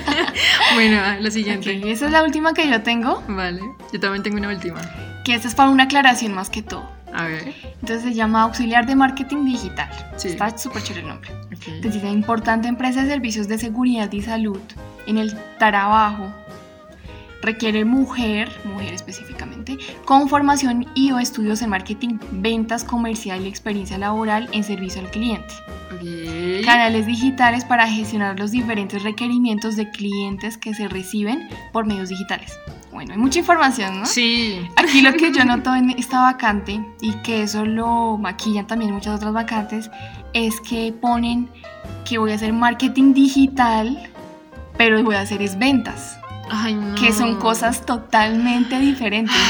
<laughs> bueno, la siguiente.
Ok, esa es la última que yo tengo,
Vale, yo también tengo una última.
que esta es para una aclaración más que todo.
A ver.
Entonces se llama auxiliar de marketing digital.
Sí.
Está súper chévere el nombre.
ok.
Entonces dice, importante empresa de servicios de seguridad y salud en el trabajo. Requiere mujer, mujer específicamente, con formación y o estudios en marketing, ventas comercial y experiencia laboral en servicio al cliente. Canales digitales para gestionar los diferentes requerimientos de clientes que se reciben por medios digitales. Bueno, hay mucha información, ¿no?
Sí.
Aquí lo que yo <laughs> noto en esta vacante y que eso lo maquillan también muchas otras vacantes es que ponen que voy a hacer marketing digital, pero voy a hacer es ventas,
Ay, no.
que son cosas totalmente diferentes. <gasps>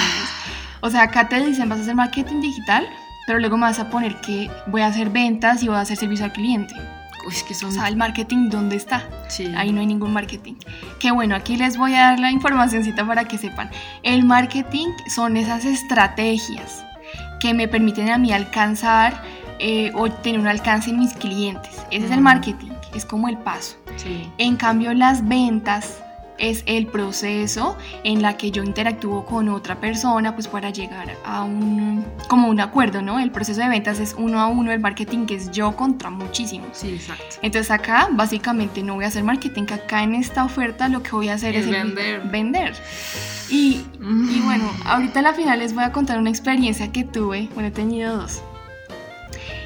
O sea, acá te dicen vas a hacer marketing digital, pero luego me vas a poner que voy a hacer ventas y voy a hacer servicio al cliente.
Uy, es que son.
O sea, el marketing, ¿dónde está?
sí.
Ahí no hay ningún marketing. Que bueno, aquí les voy a dar la informacióncita para que sepan. El marketing son esas estrategias que me permiten a mí alcanzar eh, o tener un alcance en mis clientes. Ese es el marketing, es como el paso.
Sí.
En cambio, las ventas es el proceso en la que yo interactúo con otra persona pues para llegar a un como un acuerdo, ¿no? El proceso de ventas es uno a uno, el marketing que es yo contra muchísimos.
Sí, exacto.
Entonces acá básicamente no voy a hacer marketing, acá en esta oferta lo que voy a hacer
Es
es, el-
vender.
vender. Y, y <laughs> bueno, ahorita a la final les voy a contar una experiencia que tuve, bueno, he tenido dos.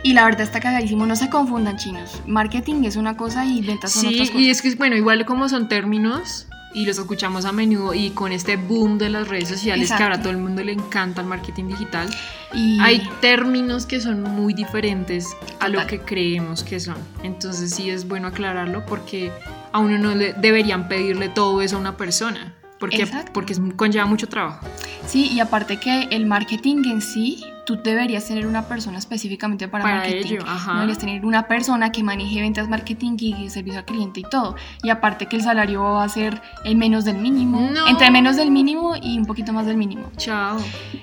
Y la verdad está cagadísimo, no se confundan chinos. Marketing es una cosa y ventas son
Sí,
otras cosas.
y es que, bueno, igual como son términos y los escuchamos a menudo y con este boom de las redes sociales que
Exacto.
ahora a todo el mundo le encanta el marketing digital,
Y-
hay términos que son muy diferentes a lo que creemos que son. Entonces sí es bueno aclararlo porque a uno no le deberían pedirle todo eso a una persona. Porque,
Exacto.
porque conlleva mucho trabajo.
Sí, y aparte que el marketing en sí, tú deberías tener una persona específicamente para,
Para
marketing.
ello, ajá.
Deberías tener una persona que maneje ventas, marketing y servicio al cliente y todo. Y aparte que el salario va a ser el menos del mínimo,
No.
entre menos del mínimo y un poquito más del mínimo.
Chao.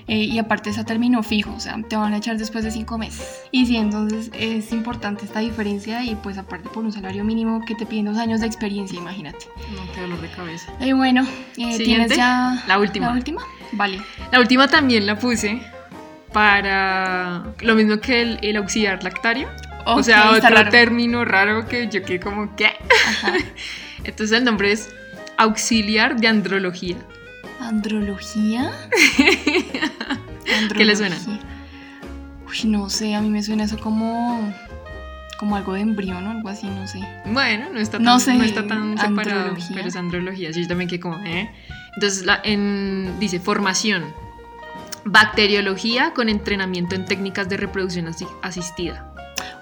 Eh, y aparte es a término fijo, o sea, te van a echar después de cinco meses. Y sí, entonces es importante esta diferencia y pues aparte por un salario mínimo que te piden dos años de experiencia, imagínate.
No, qué dolor de cabeza.
Y bueno, eh, tienes ya
La última.
la última. Vale.
La última también la puse para lo mismo que el, el auxiliar lactario. o sea, otro
raro.
término raro que yo quedé como, ¿qué?
Ajá. <laughs>
Entonces el nombre es auxiliar de andrología.
¿Andrología? <laughs>
¿Qué le suena?
Andrología. Uy, no sé, a mí me suena eso como como algo de embrión o algo así, no sé.
Bueno, no está tan,
No sé,
está tan separado,
andrología.
pero es andrología. Sí, yo también quedé como, ¿eh? Entonces la- en- dice formación. Bacteriología con entrenamiento en técnicas de reproducción asi- asistida.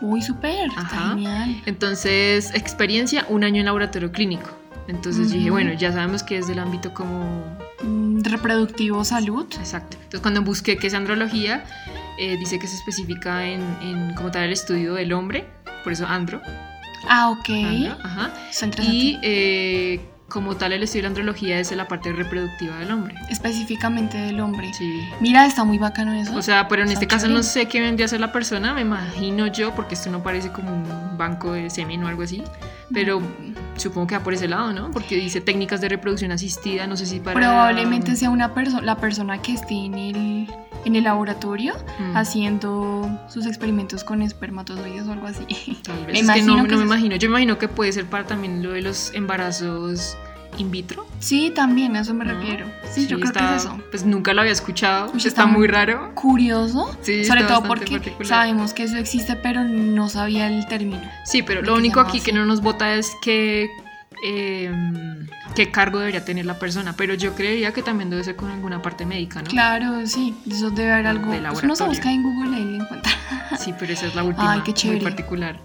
Uy, súper, genial.
Entonces, experiencia, un año en laboratorio clínico. Entonces dije, bueno, ya sabemos que es del ámbito como...
Mm, Reproductivo, salud.
Exacto. Entonces cuando busqué qué es andrología, eh, dice que se especifica en, en como tal el estudio del hombre, por eso andro.
Ah, ok.
andro, ajá. Y eh, como tal el estudio de la andrología es de la parte reproductiva del hombre.
Específicamente del hombre.
Sí.
Mira, está muy bacano eso.
O sea, pero en
Está
este caso
chévere.
no sé qué vendría a ser la persona, me imagino yo, porque esto no parece como un banco de semen o algo así, pero supongo que va por ese lado, ¿no? Porque dice técnicas de reproducción asistida, no sé si para...
Probablemente sea una persona, la persona que esté en el, en el laboratorio
Mm,
haciendo sus experimentos con espermatozoides o algo así.
Tal <laughs> vez.
me
es que no, me imagino. Yo me imagino que puede ser para también lo de los embarazos in vitro.
Sí, también, a eso me
¿no?
refiero. Sí, yo creo
está-
que es eso.
Pues nunca lo había escuchado. Está,
está
muy raro.
Curioso,
Sí,
sobre todo porque
particular.
sabemos que eso existe, pero no sabía el término.
Sí, pero
¿De
lo único aquí que no nos vota es que eh, qué cargo debería tener la persona, pero yo creería que también debe ser con alguna parte médica, ¿no?
Claro, sí, eso debe haber algo.
De
Pues uno se busca en Google y encuentra. <laughs>
Sí, pero esa es la última,
Ay, qué
muy
chévere.
particular.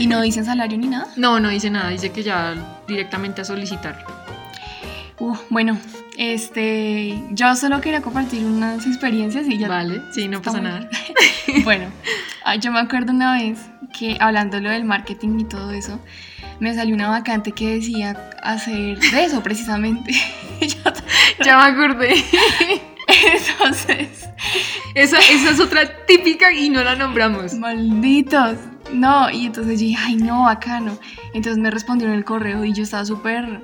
Y no dicen salario ni nada.
No, no dice nada, dice que ya directamente a solicitar.
Uh, bueno, este, yo solo quería compartir unas experiencias y ya.
Vale, sí, no pasa
muy-
nada. <laughs>
bueno, ah, yo me acuerdo una vez que hablando lo del marketing y todo eso, me salió una vacante que decía hacer de eso precisamente. <laughs> Yo-
Ya me acordé.
Entonces,
Esa, esa es otra típica y no la nombramos.
malditos. No, y entonces yo dije, ay, no, bacano. Entonces me respondieron el correo y yo estaba súper.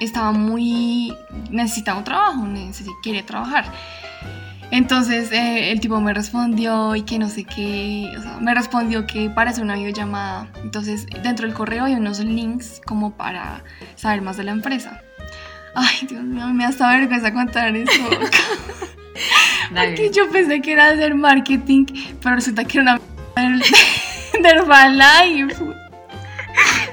Estaba muy. Necesitaba un trabajo, quería trabajar. Entonces eh, el tipo me respondió y que no sé qué. O sea, me respondió que para hacer una videollamada. Entonces dentro del correo hay unos links como para saber más de la empresa. Ay, Dios mío, me da hasta vergüenza contar. <laughs>
Dale.
Porque yo pensé que era hacer marketing, pero resulta que era una <laughs> de Herbalife.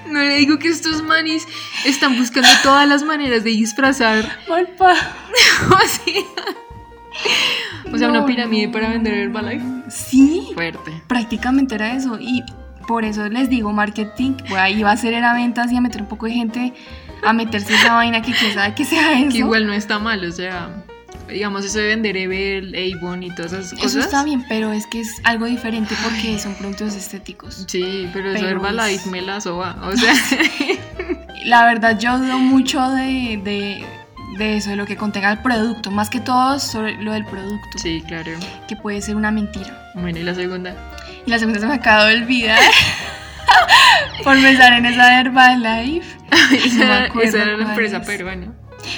No le digo que estos manis están buscando todas las maneras de disfrazar.
Malpa. <laughs>
o sea, o sea, una pirámide
no.
para vender Herbalife.
Sí,
Fuerte.
prácticamente era eso. Y por eso les digo marketing. Pues ahí va a hacer era ventas y a meter un poco de gente a meterse esa vaina que quién sabe que sea eso.
Que igual no está mal, o sea, digamos eso de vender Evel, Avon y todas esas cosas.
Eso está bien, pero es que es algo diferente porque son productos estéticos.
Sí, pero, eso Herbalife
es-
me la soba. O sea, <laughs>
La verdad, yo dudo mucho de, de, de eso, de lo que contenga el producto. Más que todo sobre lo del producto,
sí, claro.
que puede ser una mentira.
Bueno, y la segunda.
Y la segunda se me acaba de olvidar <laughs> por pensar en esa de Herbalife.
esa,
me acuerdo
esa era la empresa
es.
peruana.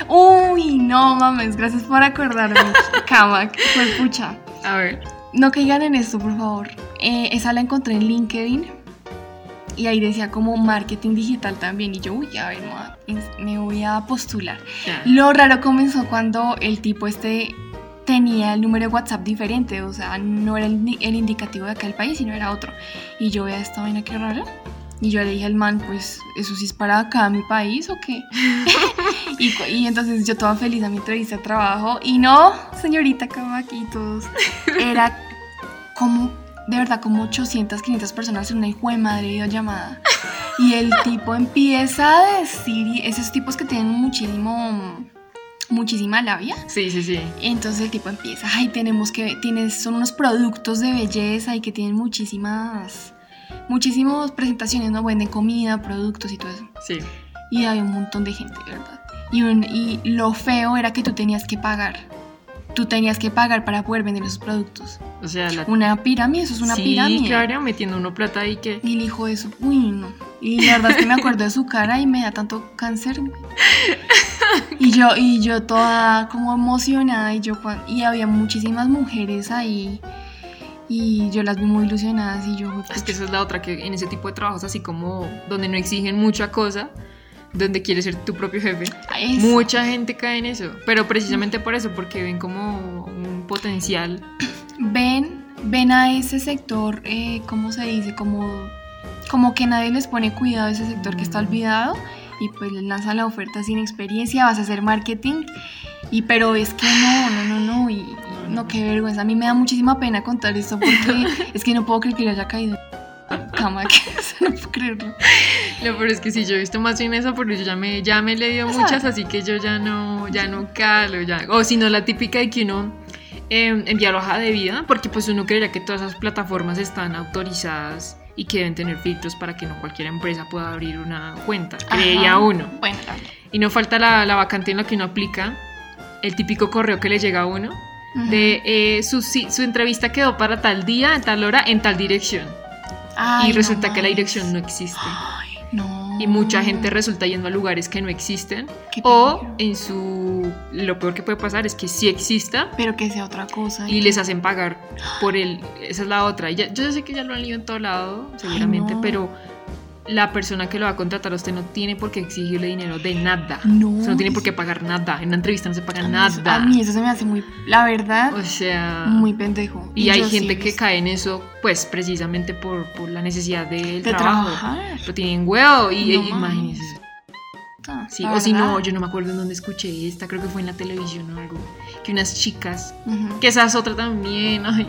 Uy, no mames, gracias por acordarme. <laughs> Kamak, fue pucha.
A ver.
No caigan en esto, por favor. Eh, esa la encontré en LinkedIn y ahí decía como marketing digital también. Y yo, uy, a ver, me voy a- postular. Lo raro comenzó cuando el tipo este tenía el número de WhatsApp diferente, o sea, no era el, indicativo de acá del país, sino era otro. Y yo veía esta vaina que rara. Y yo le dije al man, pues, ¿eso sí es para acá, mi país o qué? <laughs> y, y entonces yo toda feliz a mi entrevista de trabajo. Y no, señorita aquí todos. Era como, de verdad, como 800, 500 personas en una hijo de madre videollamada. Y el <laughs> tipo empieza a decir, y esos tipos que tienen muchísimo, muchísima labia.
Sí, sí, sí.
Entonces el tipo empieza, ay, tenemos que, tienes, son unos productos de belleza y que tienen muchísimas, muchísimas presentaciones, ¿no? Venden comida, productos y todo eso.
Sí.
Y había un montón de gente, ¿verdad? Y, un- y lo feo era que tú tenías que pagar. Tú tenías que pagar para poder vender esos productos.
O sea, la.
Una pirámide, eso es una
sí,
pirámide.
claro, metiendo uno plata ahí que.
Y el hijo de su, uy, no. Y la verdad es que me acuerdo de su cara y me da tanto cáncer. Y yo, y yo toda como emocionada y yo y había muchísimas mujeres ahí y yo las vi muy ilusionadas y yo
Es que esa es la otra, que en ese tipo de trabajos, así como donde no exigen mucha cosa, donde quieres ser tu propio jefe,
eso.
mucha gente cae en eso. Pero precisamente por eso, porque ven como un potencial.
ven, ven a ese sector, eh, ¿cómo se dice? Como, como que nadie les pone cuidado a ese sector que está
Mm.
olvidado y pues les lanza la oferta sin experiencia, vas a hacer marketing y pero es que no, no, no, no, y, y no, qué vergüenza. A mí me da muchísima pena contar esto porque <laughs> es que no puedo creer que yo haya caído en cama, que <laughs> no puedo creerlo.
No, pero es que sí, yo he visto más bien esa, pero yo ya me, ya me he leído muchas, así que yo ya no, ya no calo, ya. O si no, la típica de que uno eh, envía la hoja de vida, porque pues uno creería que todas esas plataformas están autorizadas y que deben tener filtros para que no cualquier empresa pueda abrir una cuenta. Creería
Ajá.
uno.
Bueno,
Y no falta la, la vacante en la que uno aplica, el típico correo que le llega a uno, de eh, su, su entrevista quedó para tal día, en tal hora, en tal dirección.
Ay,
y
no
resulta que la dirección no existe. <gasps> Y mucha gente resulta yendo a lugares que no existen. O en su... Lo peor que puede pasar es que sí exista
Pero que sea otra cosa.
y les hacen pagar por el... Esa es la otra. Ya- yo sé que ya lo han leído en todo lado, seguramente,
no.
pero la persona que lo va a contratar a usted no tiene por qué exigirle dinero de nada.
No.
O sea, no tiene por qué pagar nada. En una entrevista no se paga
A
nada.
eso- A mí eso se me hace muy, la verdad,
O sea...
muy pendejo.
y hay
sí
gente que cae en eso, pues precisamente por, por la necesidad del
de
trabajo.
trabajar.
Pero tienen huevo y,
No
imagínense.
Puta.
Sí, o si no, yo no me acuerdo en dónde escuché esta, creo que fue en la televisión o algo, que unas chicas, que esa es otra también, <laughs> ay,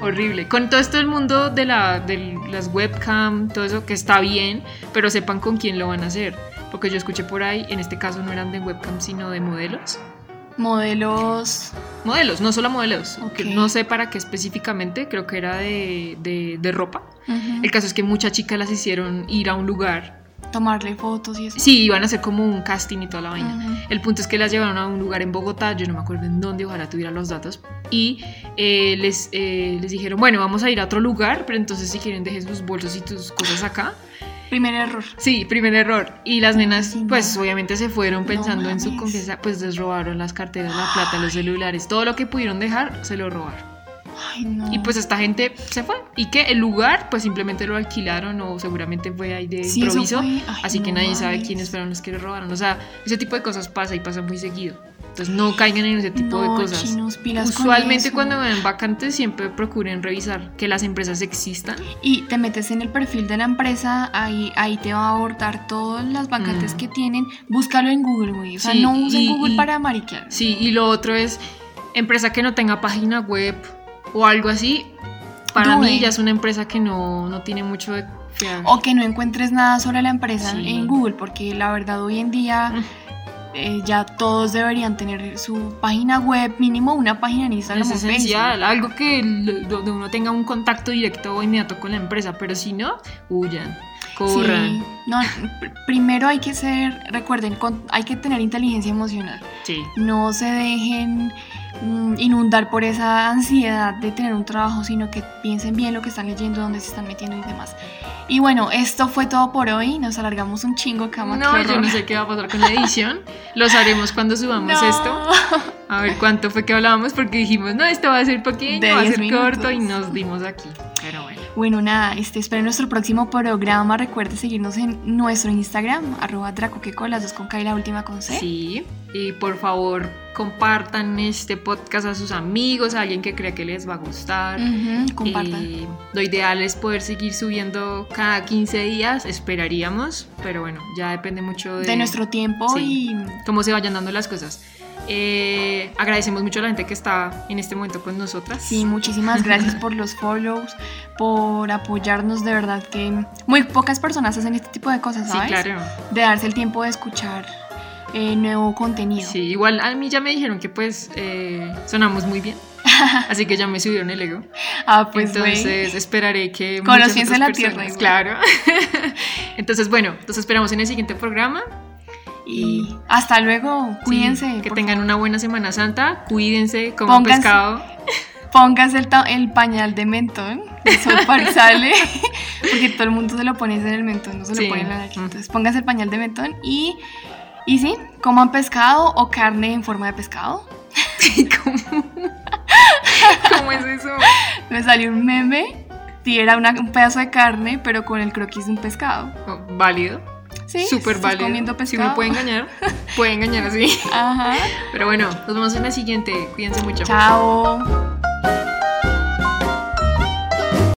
horrible. Con todo esto el mundo de, la, de las webcam, todo eso que está bien, pero sepan con quién lo van a hacer. Porque yo escuché por ahí, en este caso no eran de webcam, sino de modelos.
Modelos.
Modelos, no solo modelos. No sé para qué específicamente, creo que era de, de- de ropa.
ujú.
El caso es que muchas chicas las hicieron ir a un lugar.
Tomarle fotos y eso.
Sí, iban a hacer como un casting y toda la vaina.
Ujú.
El punto es que las llevaron a un lugar en Bogotá, yo no me acuerdo en dónde, ojalá tuviera los datos, y eh, les, eh, les dijeron, bueno, vamos a ir a otro lugar, pero entonces si quieren dejen sus bolsos y tus cosas acá.
Primer error.
Sí, primer error. Y las nenas,
Sí, no.
pues obviamente se fueron
No
pensando en su confianza, pues les robaron las carteras, la plata, los celulares, todo lo que pudieron dejar, se lo robaron.
Ay, no.
Y pues esta gente se fue. Y que el lugar, pues simplemente lo alquilaron o seguramente fue ahí de
Sí,
improviso.
ay,
así que nadie sabe quiénes fueron los que lo robaron. O sea, ese tipo de cosas pasa y pasa muy seguido. Entonces no caigan en ese tipo
no,
de cosas.
chinos,
Usualmente cuando ven vacantes siempre procuren revisar que las empresas existan.
Y te metes en el perfil de la empresa, ahí, ahí te va a abordar todas las vacantes
Mm.
que tienen. Búscalo en Google, güey. O sea,
Sí,
no usen
y-
Google
y-
para mariquear.
Sí, y lo otro es empresa que no tenga página web o algo así. Para mí ya es una empresa que no, no tiene mucho de fiar.
O que no encuentres nada sobre la empresa
Sí.
en Google, porque la verdad hoy en día
Mm.
eh, ya todos deberían tener su página web, mínimo una página en Instagram
Es
Facebook.
esencial, algo que donde uno tenga un contacto directo o inmediato con la empresa, pero si no, huyan, corran.
Sí, no, pr- primero hay que ser, recuerden, con- hay que tener inteligencia emocional.
Sí.
No se dejen inundar por esa ansiedad de tener un trabajo, sino que piensen bien lo que están leyendo, dónde se están metiendo y demás. Y bueno, esto fue todo por hoy. Nos alargamos un chingo, cama.
No, yo no sé qué va a pasar con la edición. Los haremos cuando subamos
No.
esto. A ver cuánto fue que hablábamos, porque dijimos, no, esto va a ser pequeño,
De
va a
10
ser corto y nos dimos aquí. Pero bueno.
Bueno, nada, este, esperen nuestro próximo programa. Recuerde seguirnos en nuestro Instagram, arroba dracoqueco, las dos con K y la última con C.
Sí, y por favor compartan este podcast a sus amigos, a alguien que crea que les va a gustar.
Ujú, compartan.
Eh, lo ideal es poder seguir subiendo cada 15 días, esperaríamos, pero bueno, ya depende mucho de,
de nuestro tiempo
sí.
y
cómo se vayan dando las cosas. Eh, agradecemos mucho a la gente que está en este momento con nosotras.
sí, muchísimas gracias por los follows, por apoyarnos. De verdad que muy pocas personas hacen este tipo de cosas,
Sí,
¿sabes?
claro.
De darse el tiempo de escuchar eh, nuevo contenido.
Sí, igual a mí ya me dijeron que pues eh, sonamos muy bien. <laughs> Así que ya me subieron el ego.
Ah, pues
entonces esperaré que
Con los pies en la
personas-
tierra, igual.
Claro. <laughs> entonces bueno, nos esperamos en el siguiente programa.
Y hasta luego, cuídense.
Sí, que tengan
favor.
una buena Semana Santa. Cuídense,
Pónganse-
pescado.
Póngase el, pañal de mentón, Sopar <laughs> sale, porque todo el mundo se lo pone en el mentón, no se
Sí.
lo pone en la nariz.
Mm.
Entonces póngase el pañal de mentón y, y sí, coman pescado o carne en forma de pescado. <laughs>
¿Cómo? ¿Cómo es eso?
Me salió un meme y era una- un pedazo de carne, pero con el croquis de un pescado.
Oh, válido.
Sí,
Súper válido.
comiendo
Si
pescado.
uno puede engañar, puede engañar así.
Ajá.
Pero bueno, nos vemos en la siguiente. Cuídense mucho.
Chao.